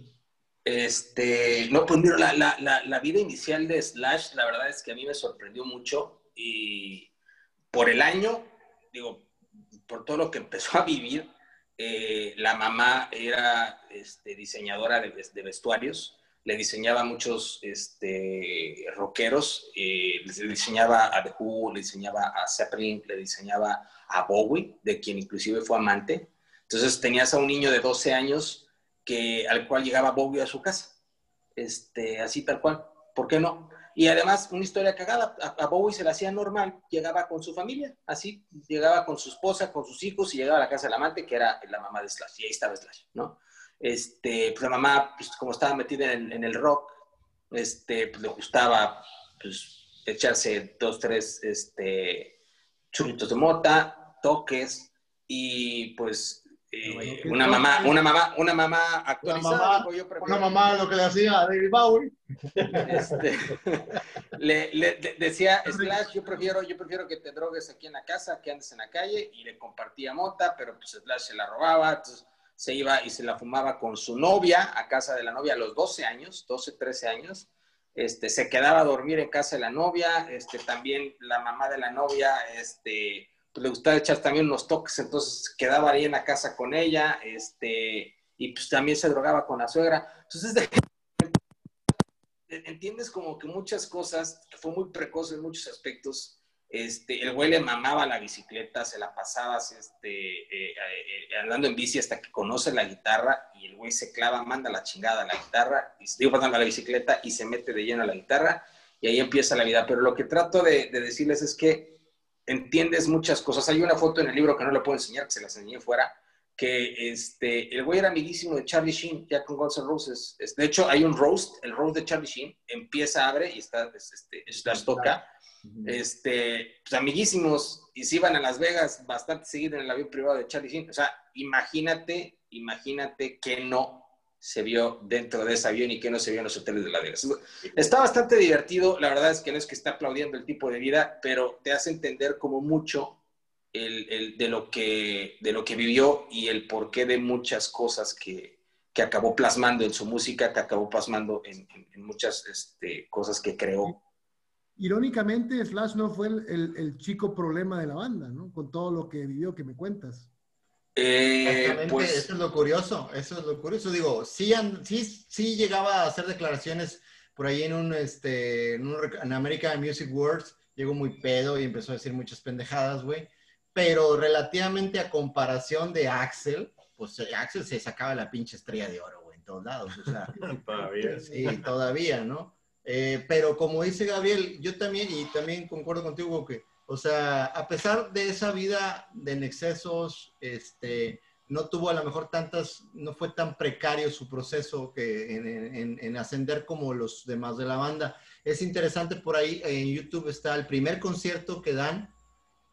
Este, no, pues mira, la, la, la, vida inicial de Slash, la verdad es que a mí me sorprendió mucho y por el año, digo, por todo lo que empezó a vivir, eh, la mamá era este, diseñadora de, vestuarios, le diseñaba muchos este, rockeros, eh, le diseñaba a The Who, le diseñaba a Zeppelin, le diseñaba a Bowie, de quien inclusive fue amante. Entonces tenías a un niño de 12 años que, al cual llegaba Bowie a su casa, este, así tal cual. ¿Por qué no? Y además, una historia cagada, a, Bowie se la hacía normal, llegaba con su familia, así, llegaba con su esposa, con sus hijos y llegaba a la casa del amante, que era la mamá de Slash, y ahí estaba Slash, ¿no? Este, pues la mamá, pues como estaba metida en, el rock, este, pues le gustaba, pues, echarse dos, tres, este, churritos de mota, toques, y pues eh, una mamá, una mamá, una mamá actualizada. Una mamá, lo que le hacía a David Bowie. Este, le, decía Slash, yo prefiero, yo prefiero que te drogues aquí en la casa, que andes en la calle, y le compartía mota, pero pues Slash se la robaba, entonces se iba y se la fumaba con su novia a casa de la novia a los 12 años, 12, 13 años. Este, se quedaba a dormir en casa de la novia, este, también la mamá de la novia, este, pues, le gustaba echar también unos toques, entonces quedaba ahí en la casa con ella, este, y pues también se drogaba con la suegra. Entonces, *laughs* entiendes como que muchas cosas, que fue muy precoz en muchos aspectos. Este, el güey le mamaba la bicicleta, se la pasaba este, eh, eh, andando en bici hasta que conoce la guitarra y el güey se clava, manda la chingada a la guitarra, y, digo, pasando a la bicicleta y se mete de lleno a la guitarra y ahí empieza la vida. Pero lo que trato de decirles es que entiendes muchas cosas. Hay una foto en el libro que no le puedo enseñar, que se las enseñé fuera, que este, el güey era amiguísimo de Charlie Sheen, ya con Guns N' Roses. De hecho, hay un roast, el roast de Charlie Sheen, empieza, abre y está, este, Slash toca. Este, pues amiguísimos, y se iban a Las Vegas bastante seguido en el avión privado de Charlie Sheen. O sea, imagínate, imagínate que no se vio dentro de ese avión y que no se vio en los hoteles de Las Vegas. Está bastante divertido, la verdad es que no es que esté aplaudiendo el tipo de vida, pero te hace entender como mucho el, de, lo que, de lo que vivió y el porqué de muchas cosas que, que acabó plasmando en su música, que acabó plasmando en, muchas este, cosas que creó. Irónicamente, Slash no fue el, el, chico problema de la banda, ¿no? Con todo lo que vivió que me cuentas. Eh, pues, eso es lo curioso, eso es lo curioso. Digo, sí, sí, sí llegaba a hacer declaraciones por ahí en un, este, en, un, en American Music Words, llegó muy pedo y empezó a decir muchas pendejadas, güey pero relativamente a comparación de Axel, pues eh, Axel se sacaba la pinche estrella de oro, güey, en todos lados. O sea, *laughs* todavía. Sí, todavía, ¿no? Eh, pero como dice Gabriel, yo también, y también concuerdo contigo que, o sea, a pesar de esa vida de en excesos, este, no tuvo a lo mejor tantas, no fue tan precario su proceso que en, en, ascender como los demás de la banda. Es interesante por ahí, en YouTube está el primer concierto que dan,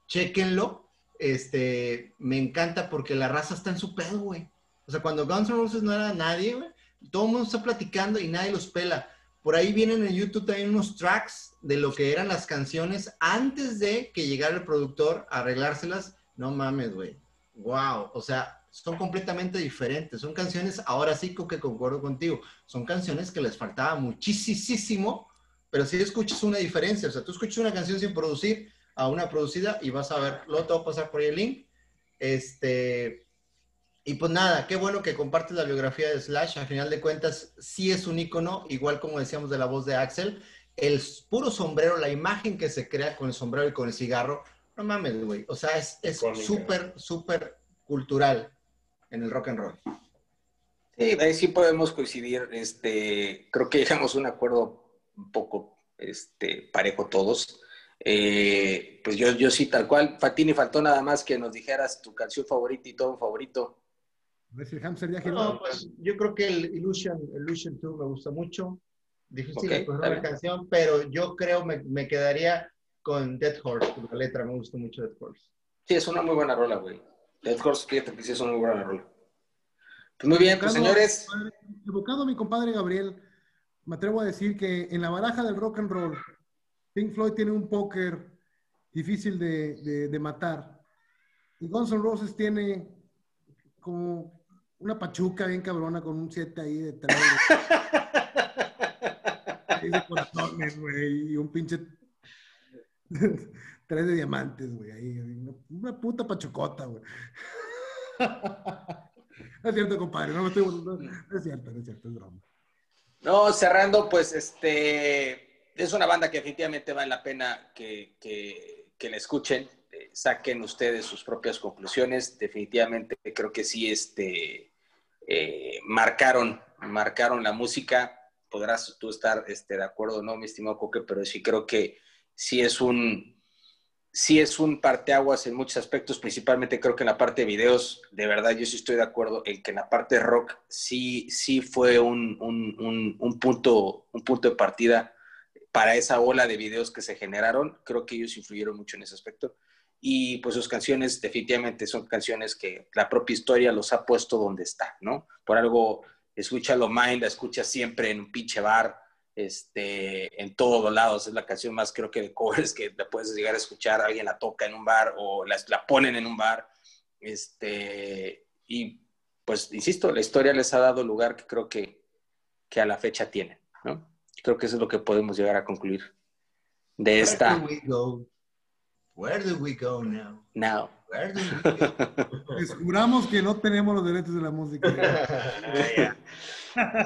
chéquenlo, este, me encanta porque la raza está en su pedo, güey. O sea, cuando Guns N' Roses no era nadie, güey, todo el mundo está platicando y nadie los pela. Por ahí vienen en YouTube también unos tracks de lo que eran las canciones antes de que llegara el productor a arreglárselas. No mames, güey. Wow. O sea, son completamente diferentes. Son canciones, ahora sí que concuerdo contigo, son canciones que les faltaba muchísimo, pero si escuchas una diferencia. O sea, tú escuchas una canción sin producir a una producida y vas a ver, luego te voy a pasar por ahí el link. Este, y pues nada, qué bueno que compartes la biografía de Slash. Al final de cuentas, sí es un icono, igual como decíamos de la voz de Axel. El puro sombrero, la imagen que se crea con el sombrero y con el cigarro, no mames, güey. O sea, es súper, súper cultural en el rock and roll. Sí, ahí sí podemos coincidir. Este, creo que llegamos a un acuerdo un poco este, parejo todos. Eh, pues yo, yo sí, tal cual. Fatini, faltó nada más que nos dijeras tu canción favorita y todo favorito. No, pues yo creo que el Illusion, Illusion 2 me gusta mucho. Difícil okay, la canción, pero yo creo me, me quedaría con Dead Horse, la letra, me gusta mucho Dead Horse. Sí, es una muy buena rola, güey. Dead Horse, fíjate que sí es una muy buena rola. Pues muy bien, pues señores. Evocado mi compadre Gabriel, me atrevo a decir que en la baraja del rock and roll, Pink Floyd tiene un póker difícil de, de, matar. Y Guns N' Roses tiene como una pachuca bien cabrona con un 7 ahí. De, *laughs* de corazones, güey, y un pinche *laughs* tres de diamantes, güey, ahí. Una, puta pachucota, güey. *laughs* No es cierto, compadre, no, estoy, no, es cierto, no es cierto, es broma. No, cerrando, pues, este, es una banda que definitivamente vale la pena que, que, la escuchen, eh, saquen ustedes sus propias conclusiones. Definitivamente creo que sí este, eh, marcaron, marcaron la música. Podrás tú estar este, de acuerdo, ¿no, mi estimado Coque? Pero sí creo que sí es un, sí es un parteaguas en muchos aspectos, principalmente creo que en la parte de videos, de verdad yo sí estoy de acuerdo en que en la parte de rock sí, sí fue un, un, un punto, un punto de partida para esa ola de videos que se generaron. Creo que ellos influyeron mucho en ese aspecto. Y pues sus canciones definitivamente son canciones que la propia historia los ha puesto donde está, ¿no? Por algo, Escúchalo Mind, la escuchas siempre en un pinche bar, este, en todos lados. Es la canción más, creo que de covers que la puedes llegar a escuchar. Alguien la toca en un bar o la, la ponen en un bar. Este, y pues, insisto, la historia les ha dado lugar que creo que, que a la fecha tienen, ¿no? Creo que eso es lo que podemos llegar a concluir de esta. Where do we go? Where do we go now? Now. Where do we *laughs* go? Descubramos que no tenemos los derechos de la música. *laughs*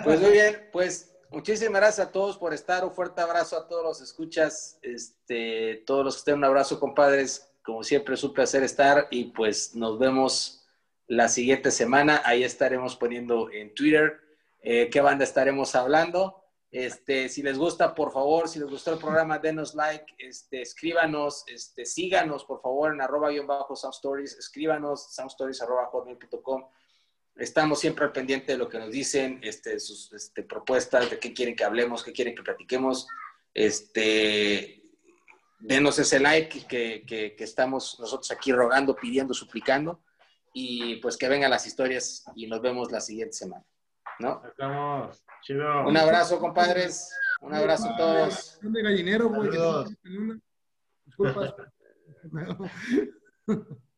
pues muy bien, pues muchísimas gracias a todos por estar. Un fuerte abrazo a todos los escuchas, este, todos los que estén. Un abrazo, compadres. Como siempre, es un placer estar y pues nos vemos la siguiente semana. Ahí estaremos poniendo en Twitter eh, qué banda estaremos hablando Este, si les gusta, por favor, si les gustó el programa, denos like, este, escríbanos, este, síganos, por favor, en arroba guion bajo soundstories, escríbanos, soundstories arroba Estamos siempre al pendiente de lo que nos dicen, este, sus este, propuestas, de qué quieren que hablemos, qué quieren que platiquemos. Este, denos ese like que, que, estamos nosotros aquí rogando, pidiendo, suplicando. Y pues que vengan las historias y nos vemos la siguiente semana. ¿no? Chido. Un abrazo, compadres. Un abrazo a todos. De gallinero, güey. Disculpas. *laughs*